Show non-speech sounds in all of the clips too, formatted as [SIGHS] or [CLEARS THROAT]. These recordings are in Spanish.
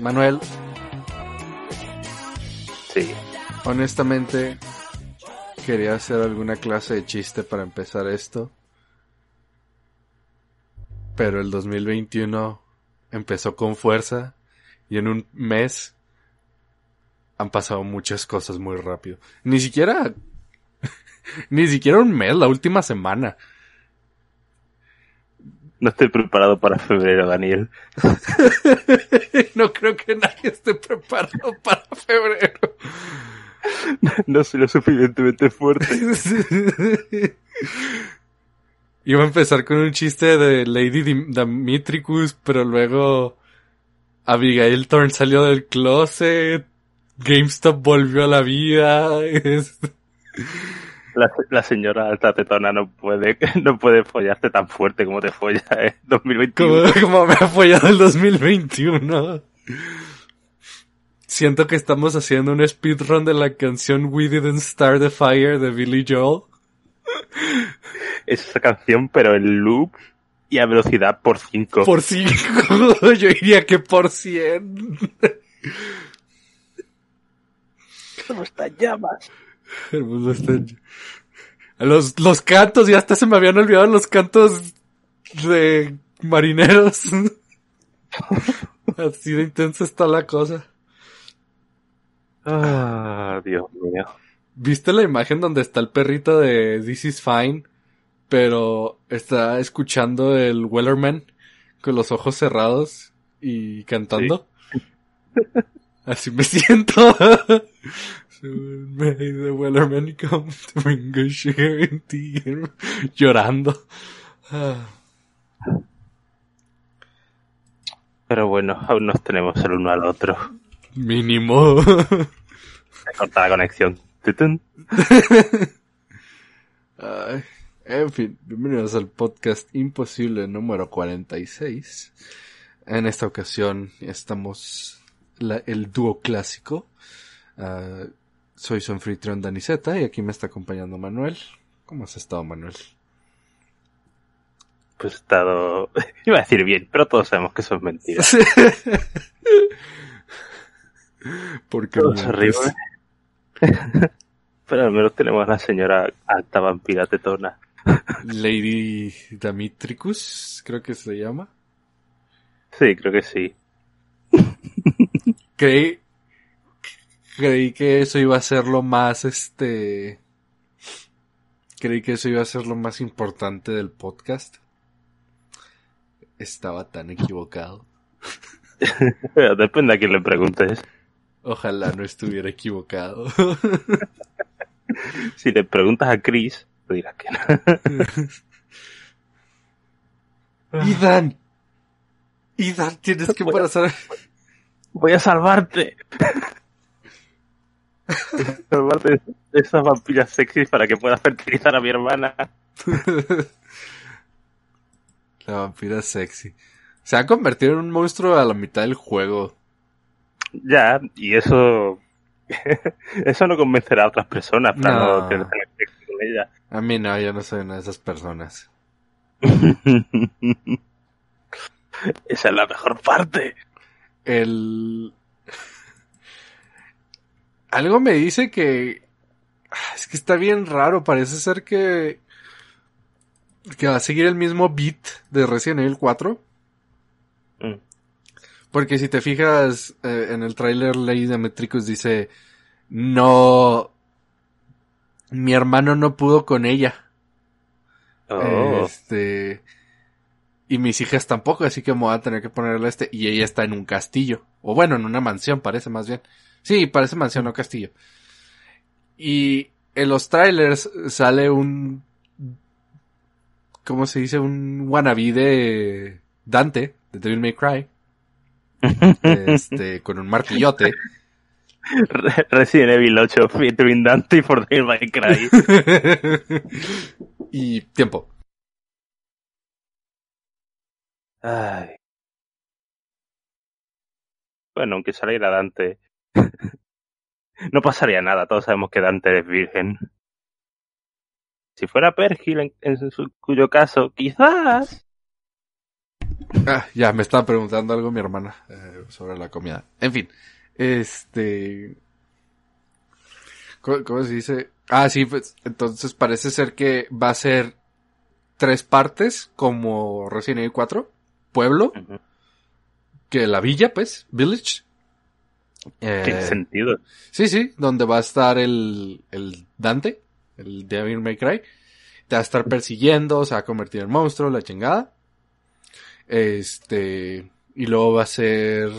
Manuel, Sí. honestamente quería hacer alguna clase de chiste para empezar esto. Pero el 2021 empezó con fuerza y en un mes han pasado muchas cosas muy rápido. Ni siquiera [LAUGHS] ni siquiera un mes, la última semana. No estoy preparado para febrero, Daniel. [LAUGHS] no creo que nadie esté preparado para febrero. No soy lo suficientemente fuerte. [LAUGHS] Iba a empezar con un chiste de Lady Dim- Dimitricus, pero luego Abigail Thorne salió del closet, GameStop volvió a la vida. es- La, la señora alta tetona no puede, [LAUGHS] no puede follarte tan fuerte como te folla en 2021. como, como me ha apoyado el 2021. Siento que estamos haciendo un speedrun de la canción We Didn't Start the Fire de Billy Joel. Es esa canción, pero en loop y a velocidad por 5. Por 5. [LAUGHS] Yo diría que por 100. ¿Cómo están llamas? El mundo está en- Los, los cantos, ya hasta se me habían olvidado los cantos de marineros. [LAUGHS] Así de intensa está la cosa. Ah, Dios mío. ¿Viste la imagen donde está el perrito de This is Fine? Pero está escuchando el Wellerman con los ojos cerrados y cantando. [LAUGHS] Así me [LAUGHS] siento. May the Wellerman come to bring tea. Llorando. Ah. Pero bueno, aún nos tenemos el uno al otro. Mínimo. Se corta la conexión. Ay, en fin, bienvenidos al podcast Imposible número 46. En esta ocasión estamos la- el dúo clásico. Ah, soy su anfitrión Daniceta y aquí me está acompañando Manuel. ¿Cómo has estado, Manuel? Pues he estado... [LAUGHS] Iba a decir bien, pero todos sabemos que eso es mentira. [LAUGHS] Porque Todo es horrible. Pero al menos tenemos a la señora alta vampira tetona. [LAUGHS] Lady Damitricus, creo que se llama. Sí, creo que sí. Creí, creí que eso iba a ser lo más, este, creí que eso iba a ser lo más importante del podcast. Estaba tan equivocado. [LAUGHS] Depende a quién le preguntes. Ojalá no estuviera equivocado. [LAUGHS] Si le preguntas a Chris, te dirás que no. [LAUGHS] Ethan, Ethan, tienes que pasar. Voy a salvarte. [LAUGHS] salvarte de esas vampiras sexys para que puedas fertilizar a mi hermana. [LAUGHS] La vampira sexy. Se ha convertido en un monstruo a la mitad del juego. Ya, y eso... [LAUGHS] eso no convencerá a otras personas para no, No. tener sexo con ella. A mí no, yo no soy una de esas personas. Esa es la mejor parte. El... Algo me dice que... Ah, Es que está bien raro, parece ser que... Que va a seguir el mismo beat de Resident Evil 4. Mm. Porque si te fijas eh, en el tráiler Lady Demetricus dice... No... Mi hermano no pudo con ella. Oh. Este. Y mis hijas tampoco, así que me voy a tener que ponerle este. Y ella está en un castillo. O bueno, en una mansión, parece más bien. Sí, parece mansión, no castillo. Y en los trailers sale un. ¿Cómo se dice? Un wannabe de Dante, de Devil May Cry. Este, con un martillote. Re- [LAUGHS] Resident Evil 8 featuring Dante y For Devil May Cry. [LAUGHS] y tiempo. Ay. Bueno, aunque saliera Dante. [LAUGHS] No pasaría nada, todos sabemos que Dante es virgen. Si fuera Pergil, en, en su, cuyo caso, quizás. Ah, ya, me estaba preguntando algo mi hermana eh, sobre la comida. En fin, este... ¿Cómo, cómo se dice? Ah, sí, pues entonces parece ser que va a ser tres partes como Resident Evil 4. Pueblo, que la villa, pues, Village. Tiene Eh, sentido. Sí, sí, donde va a estar el, el Dante, el Devil May Cry. Te va a estar persiguiendo, se va a convertir en monstruo, la chingada. Este, y luego va a ser,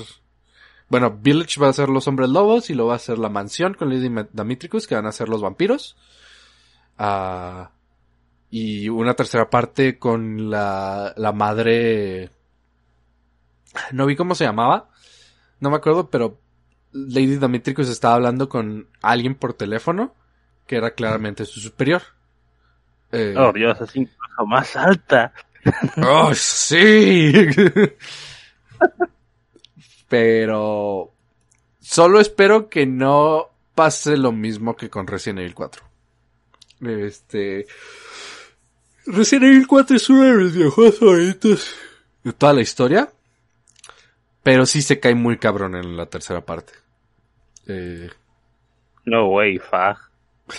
bueno, Village va a ser los hombres lobos y luego va a ser la mansión con Lady Damitricus, que van a ser los vampiros. Ah, y una tercera parte con la, la madre, no vi cómo se llamaba, no me acuerdo, pero Lady Damitricus estaba hablando con alguien por teléfono que era claramente su superior. Eh, Oh, Dios, es incluso más alta. ¡Oh, sí! [LAUGHS] Pero solo espero que no pase lo mismo que con Resident Evil 4. Este... Resident Evil 4 es uno de mis videojuegos favoritos de toda la historia. Pero sí se cae muy cabrón en la tercera parte. Eh, No way, fag.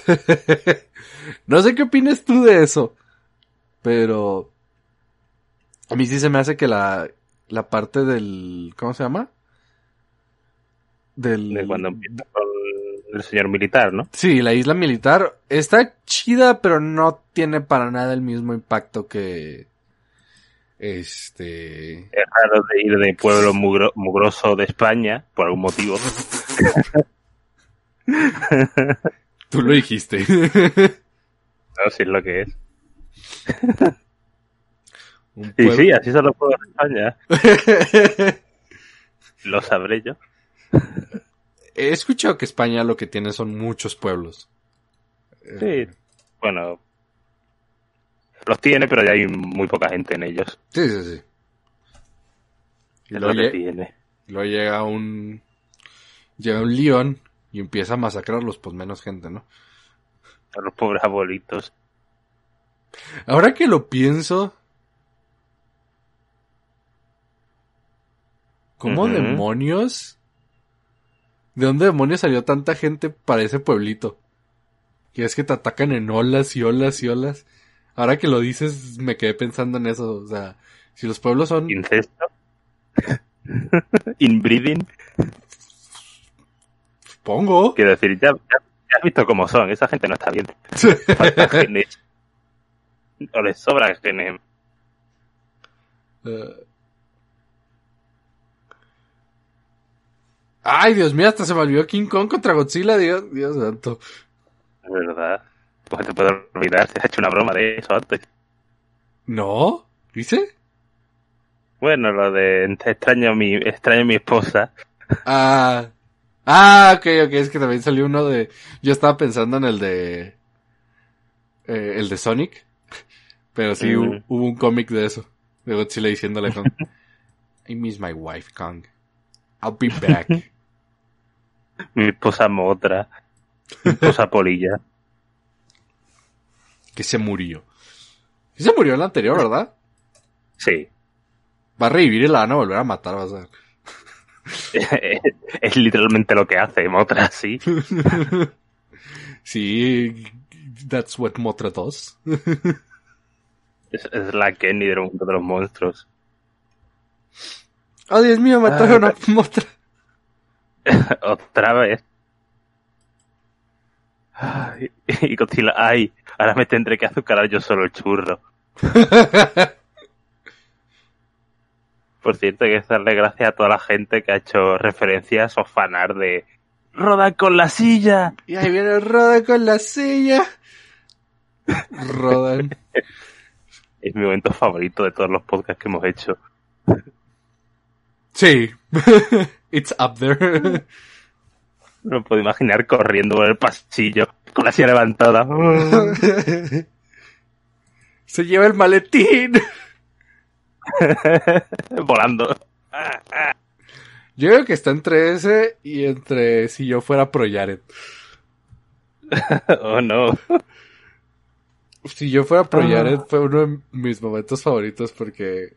[LAUGHS] no sé qué opinas tú de eso. Pero a mí sí se me hace que la, la parte del... ¿Cómo se llama? Del... De cuando empieza con el señor militar, ¿no? Sí, la isla militar está chida, pero no tiene para nada el mismo impacto que... Este... Es raro de ir de pueblo mugro- mugroso de España, por algún motivo. [LAUGHS] Tú lo dijiste. [LAUGHS] No sé si es lo que es. [LAUGHS] Y pueblo- sí, así son los pueblos de España. Lo sabré yo. He escuchado que España lo que tiene son muchos pueblos. Sí. Bueno. Los tiene, pero ya hay muy poca gente en ellos. Sí, sí, sí. Y Es lo que tiene. luego llega un... Llega un león y empieza a masacrarlos, pues menos gente, ¿no? A los pobres abuelitos. Ahora que lo pienso... ¿Cómo demonios? ¿De dónde demonios salió tanta gente para ese pueblito? Que es que te atacan en olas y olas y olas. Ahora que lo dices, me quedé pensando en eso. O sea, si los pueblos son... Incesto. [LAUGHS] Inbreeding. Supongo. Quiero decir, ya, ya, ya has visto cómo son. Esa gente no está bien. Faltan genes. O les sobran genes. Eh. Ay, Dios mío, hasta se me olvidó King Kong contra Godzilla, Dios, Dios santo. Verdad. Pues te puedo olvidar. Te has hecho una broma de eso antes. ¿No? ¿Dice? Bueno, lo de extraño a mi, extraño a mi esposa. Ah. Ah, ok, ok, es que también salió uno de... Yo estaba pensando en el de... eh, el de Sonic. Pero sí, Mm. hu- hubo un cómic de eso. De Godzilla diciéndole a Kong. [LAUGHS] I miss my wife, Kong. I'll be back. [LAUGHS] Mi esposa Motra. Mi esposa Polilla. Que se murió. Sí se murió el anterior, ¿verdad? Sí. Va a revivir y la van a volver a matar, vas a ver. [LAUGHS] es literalmente lo que hace Motra, sí. [LAUGHS] sí, that's what Motra does. Es, es la Kenny del mundo de los monstruos. oh, Dios mío, mataron a Motra. Otra vez. Ay, Y Godzilla, ay, ahora me tendré que azucarar yo solo el churro. [LAUGHS] Por cierto, hay que darle gracias a toda la gente que ha hecho referencias o fanar de ¡Roda con la silla! y ahí viene Roda con la silla. Rodan. [LAUGHS] Es mi momento favorito de todos los podcasts que hemos hecho. Sí. [LAUGHS] It's up there. No puedo imaginar corriendo por el pasillo con la silla levantada. [LAUGHS] Se lleva el maletín. [LAUGHS] Volando. Yo creo que está entre ese y entre si yo fuera pro Jared. [LAUGHS] oh no. Si yo fuera pro Ah. Jared fue uno de mis momentos favoritos porque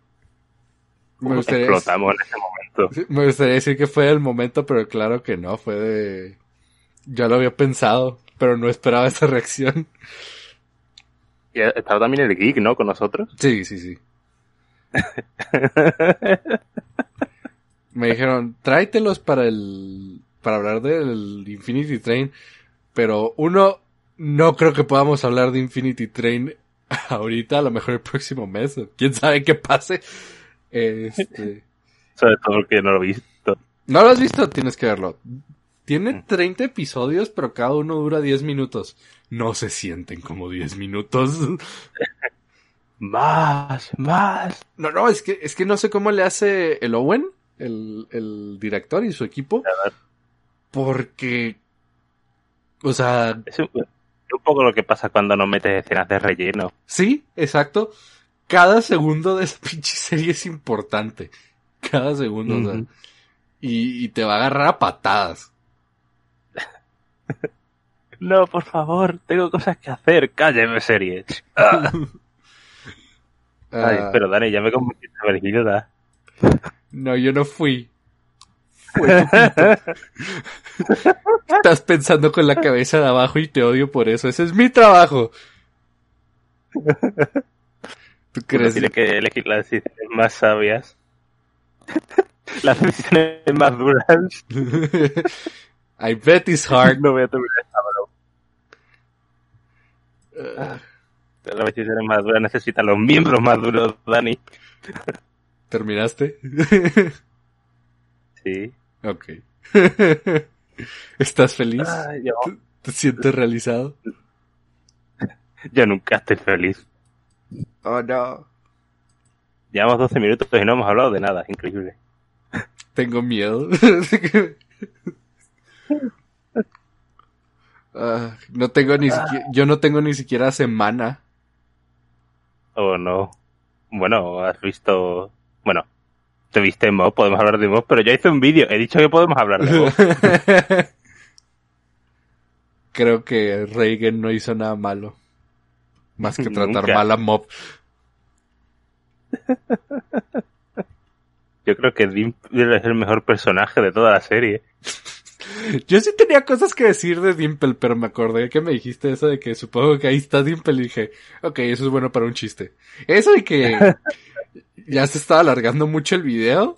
me gustaría, Explotamos en ese momento. Me gustaría decir que fue el momento, pero claro que no, fue de... Ya lo había pensado, pero no esperaba esa reacción. Y estaba también el geek, ¿no? Con nosotros. Sí, sí, sí. [LAUGHS] Me dijeron, tráetelos para el... para hablar del Infinity Train, pero uno, no creo que podamos hablar de Infinity Train ahorita, a lo mejor el próximo mes, quién sabe qué pase. Este... [LAUGHS] Sobre todo porque no lo he visto. ¿No lo has visto? Tienes que verlo. Tiene 30 episodios, pero cada uno dura 10 minutos. No se sienten como 10 minutos. [LAUGHS] Más, más. No, no, es que, es que no sé cómo le hace el Owen, el, el director y su equipo. Porque, o sea, Es un, es un poco lo que pasa cuando no metes escenas de relleno. sí, exacto. Cada segundo de esa [LAUGHS] pinche serie es importante. Cada segundo, o sea, y, y te va a agarrar a patadas. [LAUGHS] No, por favor, tengo cosas que hacer. Cálleme, serie. [LAUGHS] Ah. Ay, Ah, pero Dani, ya me convertiste en. No, yo no fui. Fue. Estás pensando con la cabeza de abajo y te odio por eso. Ese es mi trabajo. ¿Tú Uno crees? tiene que elegir las decisiones más sabias. [LAUGHS] las decisiones más duras. [LAUGHS] I bet it's hard. No voy a terminar esta broma. Uh, Las decisiones más duras necesitan los miembros más duros, Dani. ¿Terminaste? [LAUGHS] Sí. ok. ¿Estás feliz? Ay, yo, ¿Te sientes realizado? yo nunca estoy feliz. Oh, no. Llevamos 12 minutos y no hemos hablado de nada. Increíble. Tengo miedo. [LAUGHS] Ah, no tengo ni siquiera, yo no tengo ni siquiera semana. Oh, no. Bueno, has visto... Bueno, te viste Mob, podemos hablar de Mob, pero yo hice un vídeo. He dicho que podemos hablar de Mob. [LAUGHS] Creo que Reagan no hizo nada malo. Más que [LAUGHS] tratar Nunca. mal a Mob. [LAUGHS] Yo creo que Dimple es el mejor personaje de toda la serie. [LAUGHS] Yo sí tenía cosas que decir de Dimple, pero me acordé que me dijiste eso de que supongo que ahí está Dimple y dije, ok, eso es bueno para un chiste. Eso y que ya se estaba alargando mucho el video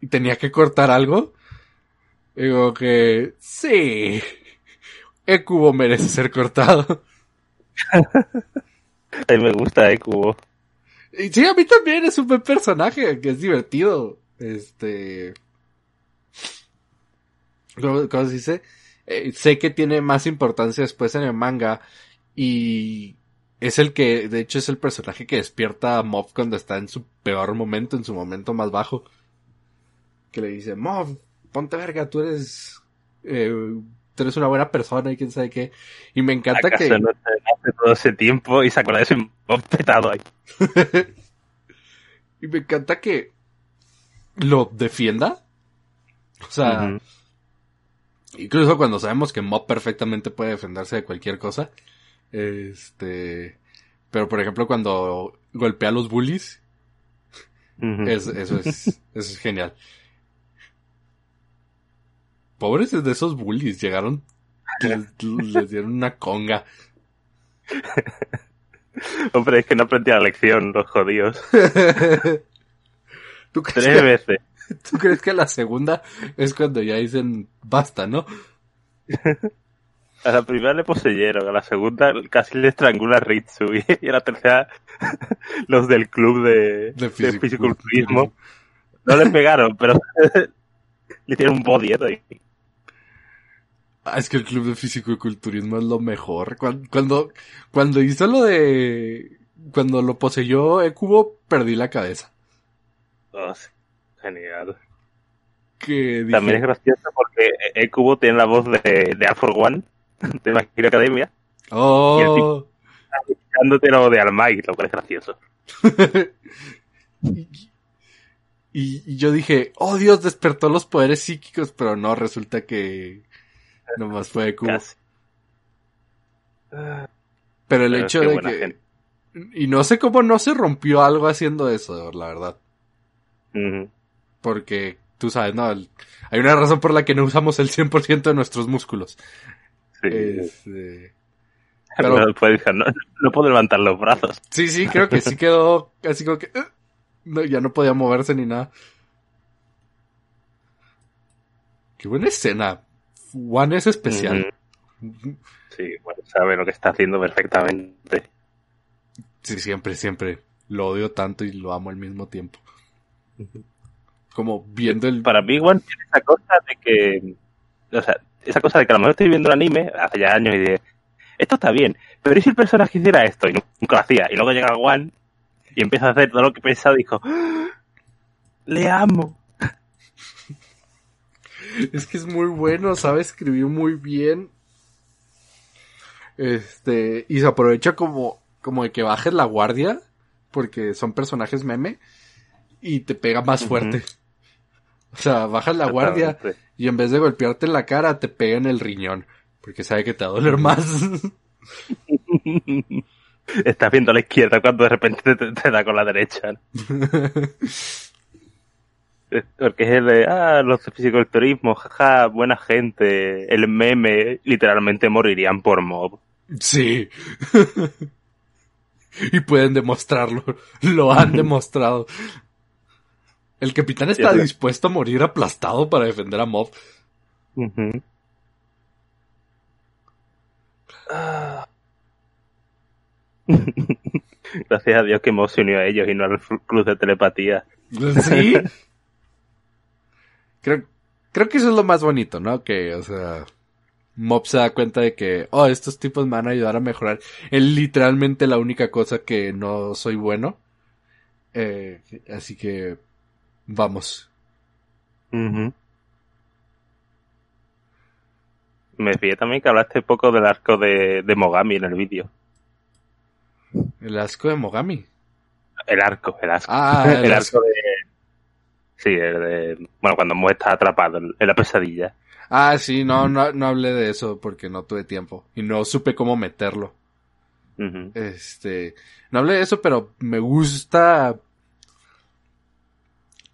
y tenía que cortar algo. Digo que sí, el cubo merece ser cortado. [LAUGHS] A mí me gusta, eh, Cubo. Sí, a mí también es un buen personaje, que es divertido. Este... ¿Cómo, cómo se dice? Eh, sé que tiene más importancia después en el manga y es el que, de hecho, es el personaje que despierta a Mob cuando está en su peor momento, en su momento más bajo. Que le dice, Mob, ponte verga, tú eres, eh, tú eres una buena persona y quién sabe qué. Y me encanta ¿Acaso que... no hace todo ese tiempo y se acuerda de ese petado ahí? [LAUGHS] y me encanta que lo defienda. O sea, incluso cuando sabemos que Mob perfectamente puede defenderse de cualquier cosa. Este, pero por ejemplo cuando golpea a los bullies, es, eso es, [LAUGHS] eso es genial. Pobres de esos bullies, llegaron, [LAUGHS] les, les dieron una conga. [LAUGHS] Hombre, es que no aprendí la lección, los jodidos. [LAUGHS] ¿Tú crees, Tres que, veces. [LAUGHS] ¿Tú crees que la segunda es cuando ya dicen basta, no? A la primera le poseyeron, a la segunda casi le estrangula a Ritsu y a la tercera los del club de, De fisiculturismo. no le pegaron, pero le hicieron un body ahí. Ah, es que el club de físico y culturismo es lo mejor. Cuando, cuando, cuando hizo lo de, cuando lo poseyó Ecubo, perdí la cabeza. Oh. Genial. Que También es gracioso porque Ekubo tiene la voz de, de Alpha One, [LAUGHS] de Hero Academia, oh, dándote la voz de Almay, lo cual es gracioso. [LAUGHS] y, Y, yo dije, oh Dios, despertó los poderes psíquicos, pero no, resulta que nomás fue de cubo. Pero el hecho de que... Y no sé cómo no se rompió algo haciendo eso, la verdad. Porque, tú sabes, no, hay una razón por la que no usamos el 100% de nuestros músculos. Sí. Este, [LAUGHS] pero... no, puedo levantar los brazos. Sí, sí, creo que sí [LAUGHS] quedó así como que... No, ya no podía moverse ni nada. Qué buena escena. One es especial. Sí, bueno, sabe lo que está haciendo perfectamente. Sí, siempre, siempre. Lo odio tanto y lo amo al mismo tiempo. Como viendo el... Para mí, One tiene esa cosa de que... O sea, esa cosa de que a lo mejor estoy viendo el anime hace ya años y de... Esto está bien, pero ¿y si el personaje hiciera esto? Y nunca lo hacía. Y luego llega One y empieza a hacer todo lo que pensaba y dijo... ¡Ah! ¡Le amo! Es que es muy bueno, sabe escribir muy bien. Este, y se aprovecha como, como de que bajes la guardia, porque son personajes meme, y te pega más fuerte. O sea, bajas la guardia y en vez de golpearte en la cara, te pega en el riñón, porque sabe que te va a doler más. [LAUGHS] Estás viendo a la izquierda cuando de repente te, da con la derecha. [LAUGHS] Porque es el de, ah, los fisiculturismo, jaja, buena gente. El meme, literalmente morirían por mob. Sí. [LAUGHS] y pueden demostrarlo. Lo han [LAUGHS] demostrado. El capitán está dispuesto a morir aplastado para defender a Mob. [LAUGHS] Gracias a Dios que Mob se unió a ellos y no al club de telepatía. Sí. Creo, creo que eso es lo más bonito, ¿no? Que, o sea, Mob se da cuenta de que, oh, estos tipos me van a ayudar a mejorar. Es literalmente la única cosa que no soy bueno. Eh, así que, vamos. Me fijé también que hablaste poco del arco de, de Mogami en el vídeo. ¿El asco de Mogami? El arco, el asco. Ah, el, [LAUGHS] arco de... Sí, el de... Bueno, cuando Mo está atrapado en la pesadilla. Ah, sí, no, no, no hablé de eso porque no tuve tiempo y no supe cómo meterlo. Este, no hablé de eso, pero me gusta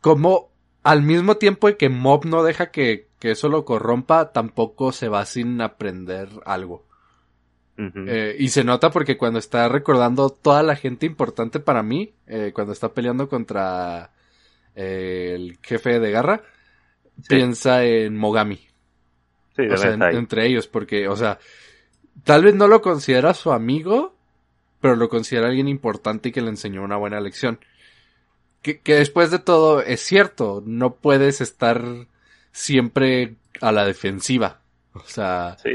como al mismo tiempo que Mob no deja que, que eso lo corrompa, tampoco se va sin aprender algo. Eh, y se nota porque cuando está recordando toda la gente importante para mí, eh, cuando está peleando contra eh, el jefe de garra, piensa en Mogami. Sí, o sea, entre ellos, porque, o sea, tal vez no lo considera su amigo, pero lo considera alguien importante y que le enseñó una buena lección. Que, que después de todo es cierto, no puedes estar siempre a la defensiva. O sea, sí,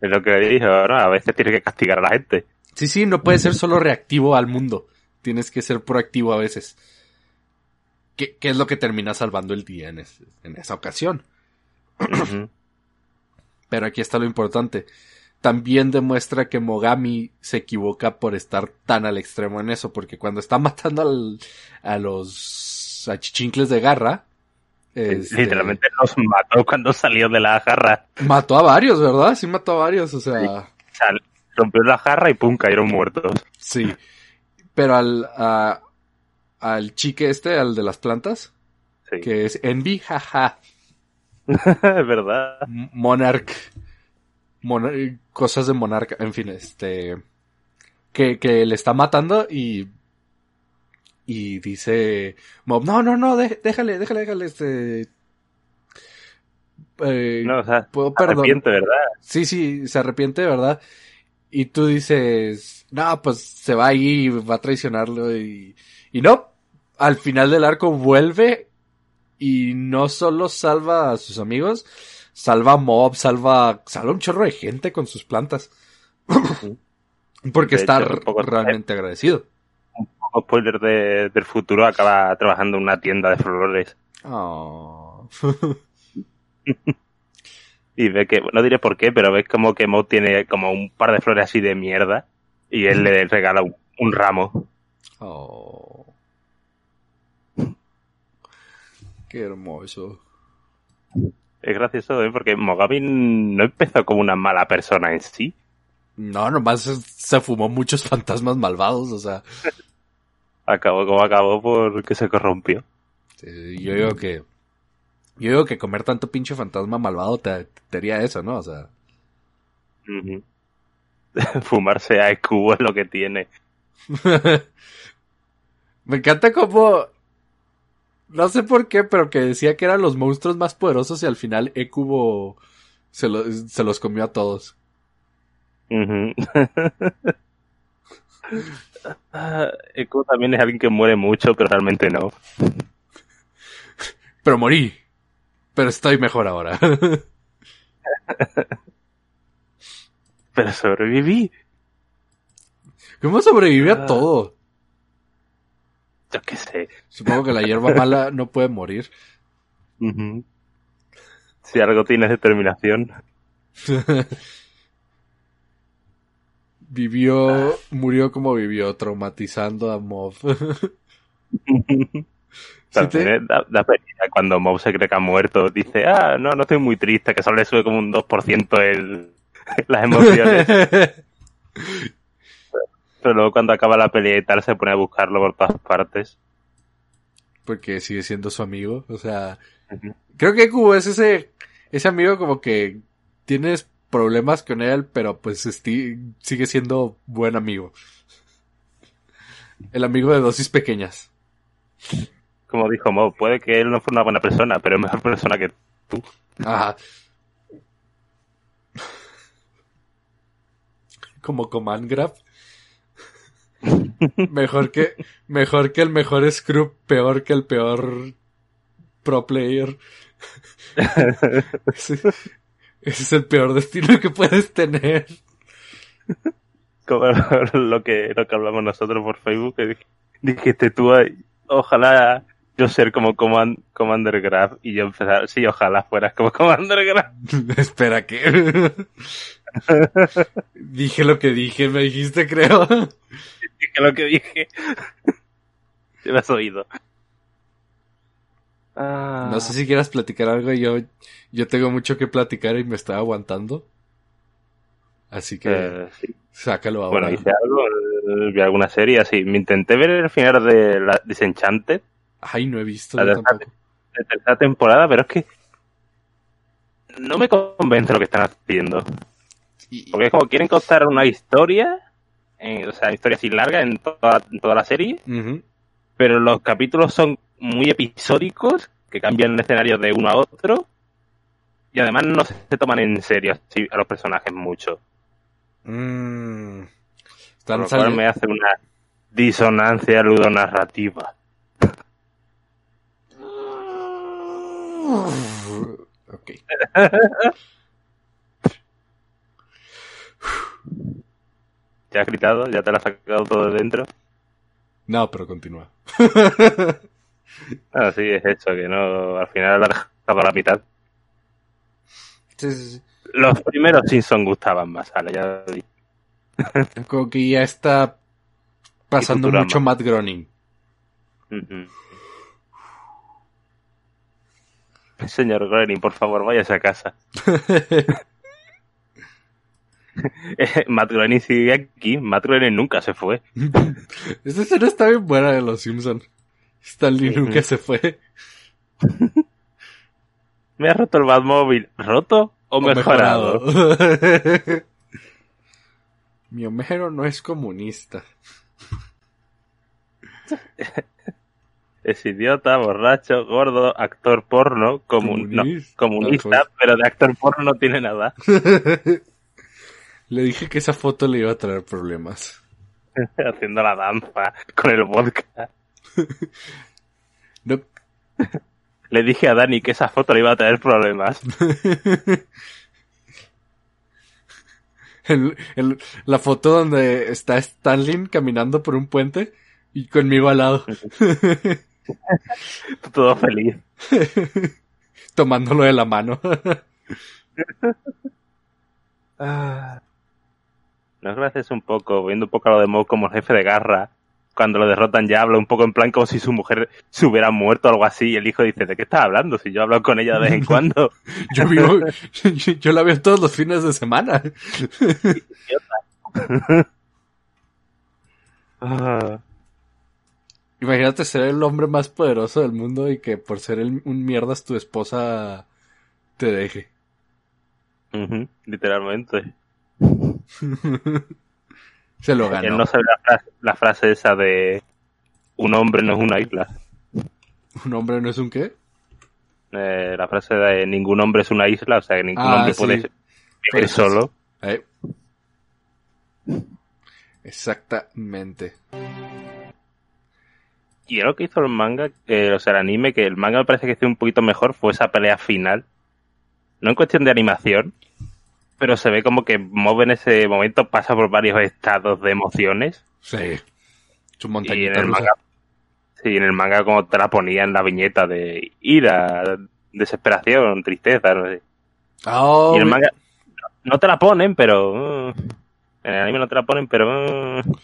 es lo que dijo, ahora a veces tienes que castigar a la gente. Sí, sí, no puedes ser solo reactivo al mundo. Tienes que ser proactivo a veces. ¿Qué, es lo que termina salvando el día en, en esa ocasión? Pero aquí está lo importante. También demuestra que Mogami se equivoca por estar tan al extremo en eso, porque cuando está matando al, a los achichincles de garra, este, literalmente los mató cuando salió de la jarra. Mató a varios, ¿verdad? Sí mató a varios, o sea... rompió la jarra y pum, cayeron muertos. Sí. Pero al, al chique este, al de las plantas, que es Envy, jaja. [LAUGHS] verdad. Monarch. cosas de monarca. En fin, este. Que, que le está matando y. Y dice. no, no, no, déjale, déjale, déjale, este. Eh, no, o sea, puedo se arrepiente, ¿verdad? Sí, sí, se arrepiente, ¿verdad? Y tú dices, no, pues se va ahí, va a traicionarlo y, y no, al final del arco vuelve y no solo salva a sus amigos, salva a Mob, salva, salva un chorro de gente con sus plantas. [COUGHS] Porque está realmente agradecido. Un poco spoiler del futuro, acaba trabajando en una tienda de flores. Oh. [LAUGHS] y ve que, no diré por qué, pero ves como que Mob tiene como un par de flores así de mierda y él le regala un, un ramo. Oh. Qué hermoso. Es gracioso, ¿eh? Porque Mogami no empezó como una mala persona en sí. No, nomás se fumó muchos fantasmas malvados, o sea. acabó como acabó porque se corrompió. yo digo que. Yo digo que comer tanto pinche fantasma malvado te, te haría eso, ¿no? O sea. [LAUGHS] Fumarse a cubo es lo que tiene. [LAUGHS] Me encanta como no sé por qué, pero que decía que eran los monstruos más poderosos y al final Ecubo se, se los comió a todos. [LAUGHS] Ecubo también es alguien que muere mucho, pero realmente no. Pero morí. Pero estoy mejor ahora. [LAUGHS] pero sobreviví. ¿Cómo sobreviví a todo? Yo qué sé. Supongo que la hierba [LAUGHS] mala no puede morir. Si algo tiene determinación. [LAUGHS] vivió, murió como vivió, traumatizando a Mob. [LAUGHS] da, cuando Mob se cree que ha muerto. Dice, ah, no, no estoy muy triste, que solo le sube como un 2% el, las emociones. Pero luego cuando acaba la pelea y tal se pone a buscarlo por todas partes. Porque sigue siendo su amigo. O sea, creo que Kubo es ese, ese amigo como que tienes problemas con él, pero pues sigue siendo buen amigo. El amigo de dosis pequeñas. Como dijo Mo, puede que él no fue una buena persona, pero es mejor persona que tú. Ajá. Como Command Graph. Mejor que, mejor que el mejor Scrub, peor que el peor pro player. [LAUGHS] ese, es el peor destino que puedes tener. Como lo que, lo que hablamos nosotros por Facebook, que dijiste tú, ojalá yo ser como Commander Graph y yo empezar, sí, ojalá fueras como Commander Graph. [LAUGHS] Espera, que [LAUGHS] dije lo que dije, me dijiste, creo dije lo que dije. [LAUGHS] Te me has oído. No sé si quieras platicar algo. Yo, yo tengo mucho que platicar y me estoy aguantando. Así que eh, sácalo ahora. Bueno, hice algo, eh, vi alguna serie así. Me intenté ver el final de la Disenchanted. Ay, no he visto. La tercera, temporada, pero es que no me convence lo que están haciendo. Porque es como quieren contar una historia o sea, historia así larga en toda, toda la serie, pero los capítulos son muy episódicos, que cambian el escenario de uno a otro, y además no se, toman en serio a los personajes mucho. Mm. Están lo me hace una disonancia ludonarrativa. [LAUGHS] ok. ¿Ya has gritado? ¿Ya te lo has sacado todo de dentro? No, pero continúa. ah, sí, es eso, que no, al final la dejado a la mitad. Sí, sí, sí. Los primeros Simpsons gustaban más, vale, ya Como que ya está pasando mucho Matt Groening. Señor Groening, por favor, váyase a casa. [LAUGHS] [LAUGHS] Matt Groening sigue aquí. Matt Groening nunca se fue. [LAUGHS] Esta escena está bien buena de Los Simpsons. Stanley nunca se fue. [LAUGHS] Me ha roto el Batmóvil. ¿Roto o, mejorado? Mi Homero no es comunista. es idiota, borracho, gordo, actor porno, comunista, pero de actor porno no tiene nada. Le dije que esa foto le iba a traer problemas. [LAUGHS] Haciendo la danza con el vodka. [LAUGHS] Le dije a Dani que esa foto le iba a traer problemas. [LAUGHS] la foto donde está Stanley caminando por un puente y conmigo al lado. Todo feliz. Tomándolo de la mano. ah. No gracias un poco, viendo un poco a lo de Moe como jefe de garra, cuando lo derrotan ya habla un poco en plan como si su mujer se hubiera muerto o algo así y el hijo dice, ¿de qué estás hablando? Si yo hablo con ella de vez en [LAUGHS] cuando. yo, vivo, yo, la veo todos los fines de semana. Ah. [LAUGHS] Imagínate ser el hombre más poderoso del mundo y que por ser el, un mierdas tu esposa te deje. literalmente. [LAUGHS] Se lo ganó. Él no sabe la frase, esa de un hombre no es una isla. ¿Un hombre no es un qué? Eh, la frase de ningún hombre es una isla, o sea que ningún ah, hombre puede vivir pues, solo. Eh. Exactamente. Y lo que hizo el manga, eh, o sea, el anime, que el manga me parece que hizo un poquito mejor, fue esa pelea final. No en cuestión de animación, pero se ve como que Mob en ese momento pasa por varios estados de emociones. Sí. Es un y en el manga, Sí, en el manga como te la ponía en la viñeta de ira, desesperación, tristeza, no sé. Oh, y en el manga no te la ponen, pero... Uh, en el anime no te la ponen, pero... Uh,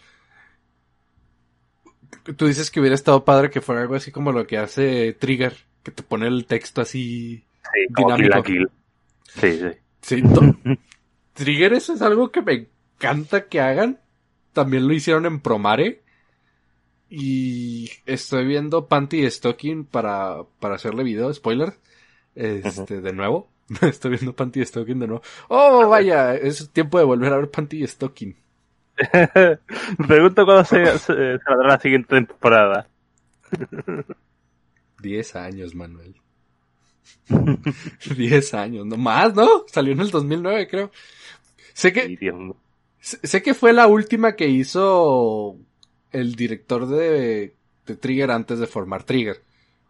Tú dices que hubiera estado padre que fuera algo así como lo que hace Trigger, que te pone el texto así sí, dinámico. Kill Sí, sí. Sí, [LAUGHS] Trigger eso es algo que me encanta que hagan. También lo hicieron en Promare. Y estoy viendo Panty Stocking para, para hacerle video, spoiler. Este, de nuevo. [LAUGHS] estoy viendo Panty Stocking de nuevo. Oh, vaya, es tiempo de volver a ver Panty Stocking. Me [LAUGHS] pregunto cuándo se, saldrá la siguiente temporada. Diez años, Manuel. [LAUGHS] Diez años, no más, ¿no? Salió en el 2009, creo. Sé que, sé que fue la última que hizo el director de, de Trigger antes de formar Trigger.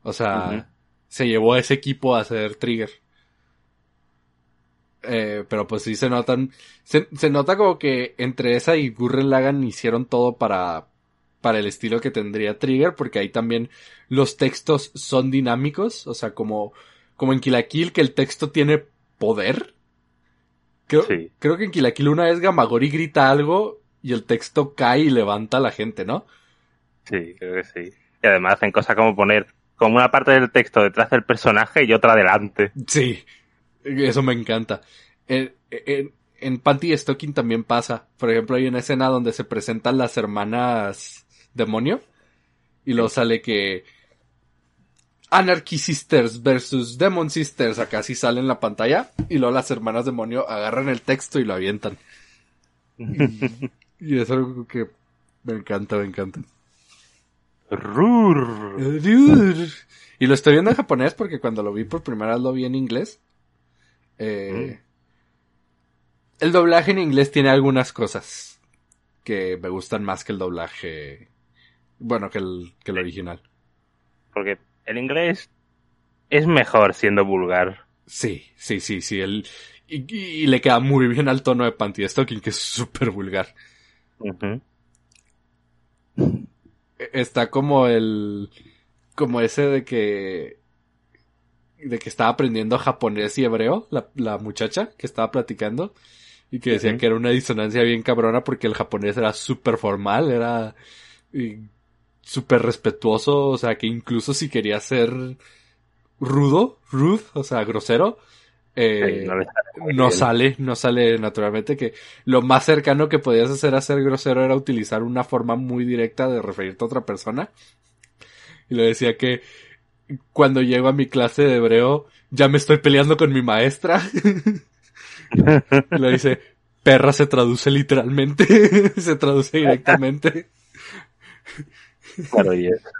O sea, se llevó a ese equipo a hacer Trigger. Eh, pero pues sí se notan, se, nota como que entre esa y Gurren Lagan hicieron todo para, para el estilo que tendría Trigger, porque ahí también los textos son dinámicos, o sea, como, como en Kill Kill, que el texto tiene poder. Creo, creo que en Kill Kill una vez Gamagori grita algo y el texto cae y levanta a la gente, ¿no? Sí, creo que sí. Y además hacen cosas como poner como una parte del texto detrás del personaje y otra delante. Sí, eso me encanta. En, en, en Panty Stocking también pasa. Por ejemplo, hay una escena donde se presentan las hermanas demonio. Y luego sale que Anarchy Sisters versus Demon Sisters. Acá sí sale en la pantalla. Y luego las hermanas demonio agarran el texto y lo avientan. y, es algo que me encanta, me encanta. Rur. Y lo estoy viendo en japonés porque cuando lo vi por primera vez lo vi en inglés. Eh, el doblaje en inglés tiene algunas cosas que me gustan más que el doblaje, bueno, que el, que el original. Porque el inglés es mejor siendo vulgar. Sí, sí, sí, sí. El, y, le queda muy bien al tono de Panty Stocking, que es súper vulgar. Está como el. Como ese de que de que estaba aprendiendo japonés y hebreo, la, la muchacha que estaba platicando, y que decía que era una disonancia bien cabrona porque el japonés era súper formal, era súper respetuoso, o sea que incluso si quería ser rudo, rude, o sea, grosero, eh, no, sale, no sale naturalmente que lo más cercano que podías hacer a ser grosero era utilizar una forma muy directa de referirte a otra persona. Y le decía que cuando llego a mi clase de hebreo, ya me estoy peleando con mi maestra. [LAUGHS] Lo dice, perra se traduce literalmente, [LAUGHS] se traduce directamente. Claro, y es. [LAUGHS]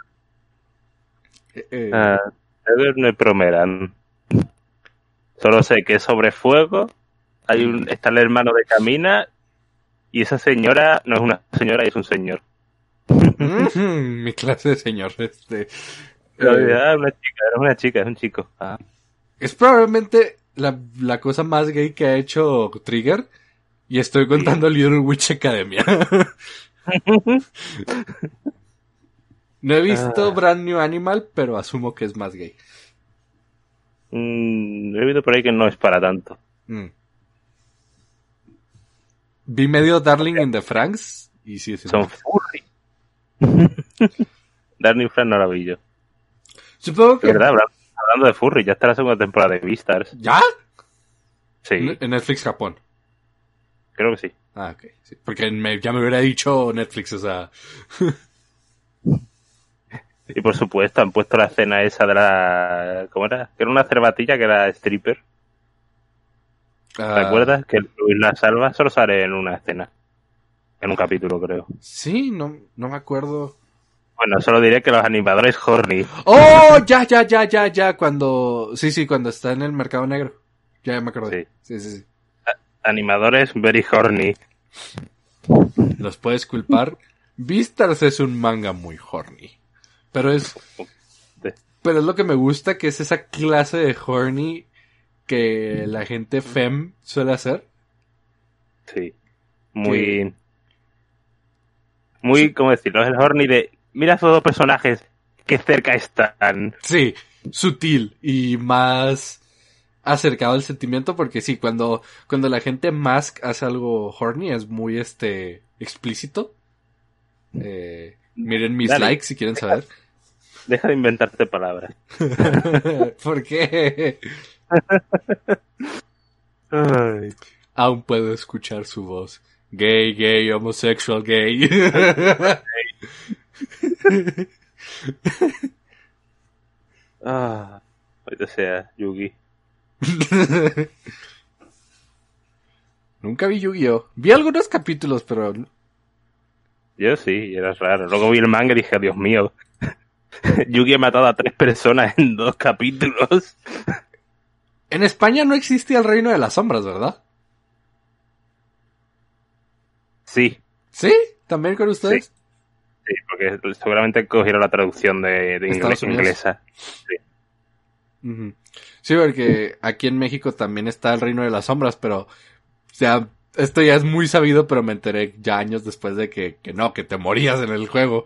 Eh, eh. Ah, no promeran. Solo sé que sobre fuego hay un, está el hermano de Camina y esa señora no es una señora, es un señor. [LAUGHS] Mi clase de señor. Este, [LAUGHS] eh, una chica, era una chica, es un chico. Ah. Es probablemente la, la, cosa más gay que ha hecho Trigger. Y estoy contando Little Witch Academia. No he visto ah. Brand New Animal, pero asumo que es más gay. Mm, he visto por ahí que no es para tanto. Mm. Vi medio Darling in the Franks y sí es Son furry. [LAUGHS] Darnie Frank no la vi yo. Supongo que... ¿Verdad? Hablando, hablando de Furry, ya está la segunda temporada de Beastars. ¿Ya? Sí, En Netflix Japón. creo que sí. Ah, ok. sí. Porque me- ya me hubiera dicho Netflix, o sea... [LAUGHS] Y por supuesto han puesto la escena esa de la... ¿Cómo era? Que era una cervatilla que era stripper. ¿Te ah, acuerdas? Que Luis la salva solo sale en una escena. En un capítulo, creo. Sí, no, no me acuerdo. Bueno, solo diré que los animadores horny. ¡Oh! Ya, ya, ya, ya, ya. Cuando... Sí, sí, cuando está en el mercado negro. Ya me acordé. Sí, sí, sí. Animadores very horny. Los puedes culpar. Beastars es un manga muy horny. Pero es... Pero es lo que me gusta, que es esa clase de horny que la gente fem suele hacer. Sí. Muy... Muy, ¿cómo decirlo? Es el horny de... Mira esos dos personajes que cerca están. Sí, sutil y más acercado al sentimiento porque sí, cuando, cuando la gente mask hace algo horny es muy este explícito. Eh, miren mis Dale. likes si quieren saber. Deja de inventarte palabras. [LAUGHS] ¿Por qué? Ay. Aún puedo escuchar su voz. Gay, gay, homosexual, gay. Ah, ahorita sea Yugi. [LAUGHS] Nunca vi Yu-Gi-Oh! Vi algunos capítulos, pero Yo sí, era raro. Luego vi el manga y dije, Dios mío. [LAUGHS] Yugi ha matado a tres personas en dos capítulos. en España no existía el reino de las sombras, ¿verdad? Sí, ¿Sí? ¿También con ustedes? sí, porque seguramente cogieron la traducción de, inglés, inglesa. Ujú. Sí, porque aquí en México también está el Reino de las Sombras, pero, o sea, esto ya es muy sabido, pero me enteré ya años después de que, que no, que te morías en el juego.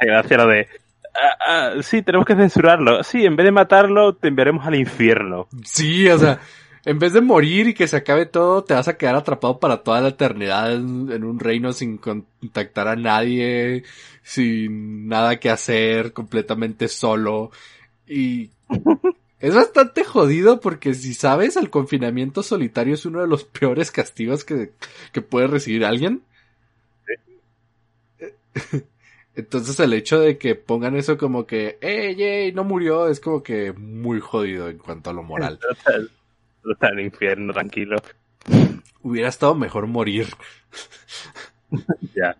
Gracia lo de... "Ah, ah, sí, tenemos que censurarlo. Sí, en vez de matarlo, te enviaremos al infierno. Sí, o sea, en vez de morir y que se acabe todo, te vas a quedar atrapado para toda la eternidad en, en un reino sin contactar a nadie, sin nada que hacer, completamente solo. Y [LAUGHS] es bastante jodido porque si sabes, el confinamiento solitario es uno de los [LAUGHS] peores castigos que, que puede recibir alguien. [LAUGHS] Entonces el hecho de que pongan eso como que, ey, ey, no murió, es como que muy jodido en cuanto a lo moral. [LAUGHS] En el infierno, tranquilo. Hubiera estado mejor morir. Ya.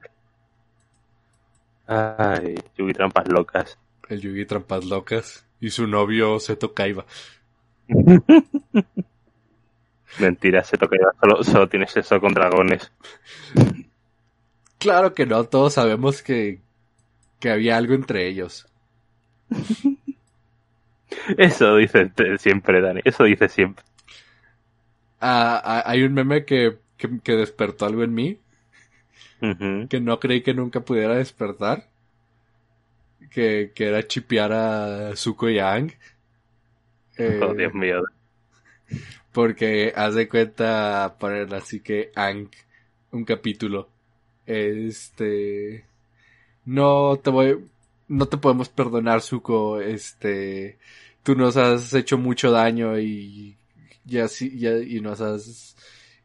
Ay, Yugi trampas locas. El Yugi Trampas Locas y su novio Seto Kaiba. [LAUGHS] Mentira, se toca solo, solo tiene sexo con dragones. Claro que no, todos sabemos que, que había algo entre ellos. [LAUGHS] Eso dice siempre, Dani. Eso dice siempre. Ah, ah, hay un meme que, que, que despertó algo en mí, que no creí que nunca pudiera despertar. Que, que era chipear a Zuko y a Aang. [LAUGHS] Eh, Oh, Dios mío. Porque haz de cuenta poner así que Aang, un capítulo. Este. No te voy. No te podemos perdonar, Zuko. Este. Tú nos has hecho mucho daño y. Y así. Ya, y nos has.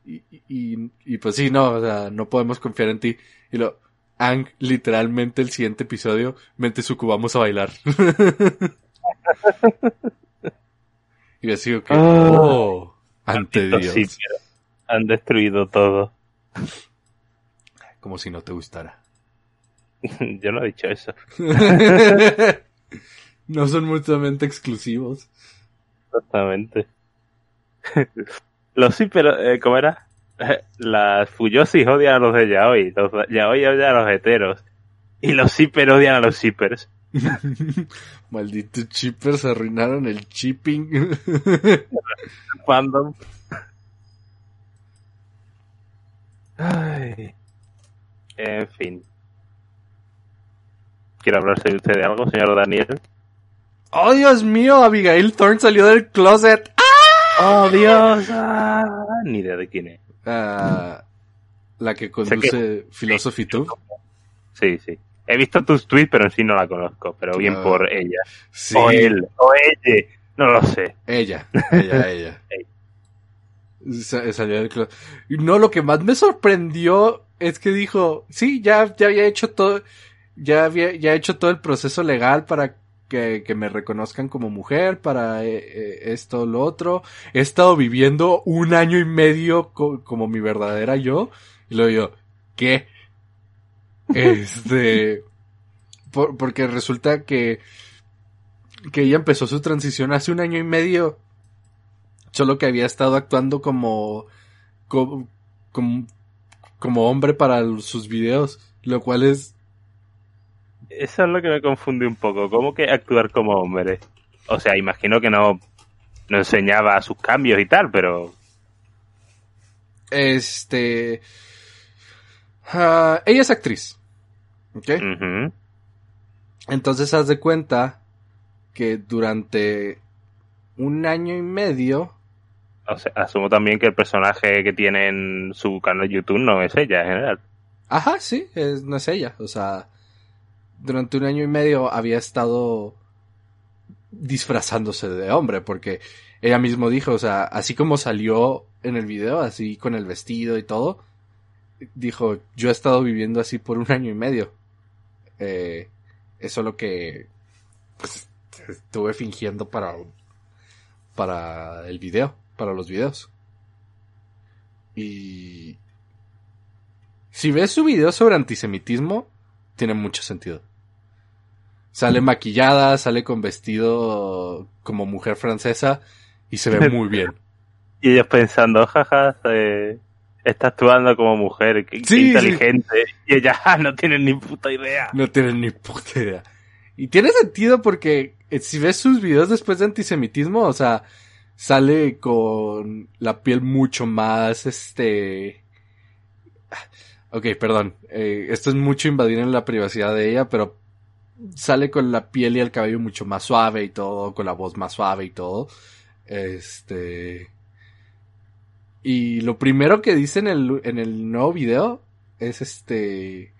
Y, y, y pues sí, no, o sea, no podemos confiar en ti. Y lo. Aang, literalmente el siguiente episodio, mente Zuko, vamos a bailar. [LAUGHS] y así que. Ah. oh, ante Dios. Han destruido todo. Como si no te gustara. [LAUGHS] Yo no he dicho eso. [LAUGHS] no son mutuamente exclusivos. Exactamente. Los sí, pero, eh, ¿cómo era? [LAUGHS] Las Fuyosis odian a los de Yaoi. Los Yaoi odian a los heteros. Y los Zipper odian a los Zippers. [LAUGHS] Malditos chippers arruinaron el chipping. [LAUGHS] Fandom. Ay. En fin. ¿Quiere hablarse de usted de algo, señor Daniel? ¡Oh, Dios mío! Abigail Thorne salió del closet. ¡Oh, Dios! Ah, ni idea de quién es. Ah, la que conduce Philosophy Tube. Sí, sí. He visto tus tweets, pero en sí no la conozco, pero bien Ah, por ella. Sí. O él, o ella, no lo sé. Ella, [LAUGHS] ella, ella. Salió del Y No, lo que más me sorprendió es que dijo, sí, ya, ya había hecho todo, ya había, ya he hecho todo el proceso legal para que, que me reconozcan como mujer, para eh, eh, esto, lo otro. He estado viviendo un año y medio co- como mi verdadera yo. Y luego yo, ¿qué? [LAUGHS] Este, por- porque resulta que, que ella empezó su transición hace un año y medio solo que había estado actuando como como, como, como hombre para sus videos, lo cual es Eso es lo que me confunde un poco. ¿Cómo que actuar como hombre? O sea, imagino que no, no enseñaba sus cambios y tal, pero este ah, ella es actriz. ¿Ok? Entonces haz de cuenta que durante un año y medio O sea, asumo también que el personaje que tiene en su canal de YouTube no es ella en general. Ajá, sí, es, no es ella. O sea, durante un año y medio había estado disfrazándose de hombre, porque ella mismo dijo, o sea, así como salió en el video, así con el vestido y todo, dijo, yo he estado viviendo así por un año y medio. Eh, eso es lo que pues, estuve fingiendo para, para el video, para los videos. Y si ves su video sobre antisemitismo, tiene mucho sentido. Sale maquillada, sale con vestido como mujer francesa y se ve [LAUGHS] muy bien. Y ellos pensando, jaja, eh, está actuando como mujer, sí. inteligente. Y ella, [LAUGHS] "Ah, no tiene ni puta idea. No tienen ni puta idea. Y tiene sentido porque eh, si ves sus videos después de antisemitismo, o sea, sale con la piel mucho más, este... Ok, perdón. eh, esto es mucho invadir en la privacidad de ella, pero sale con la piel y el cabello mucho más suave y todo, con la voz más suave y todo. Este... Y lo primero que dice en el, en el nuevo video es este...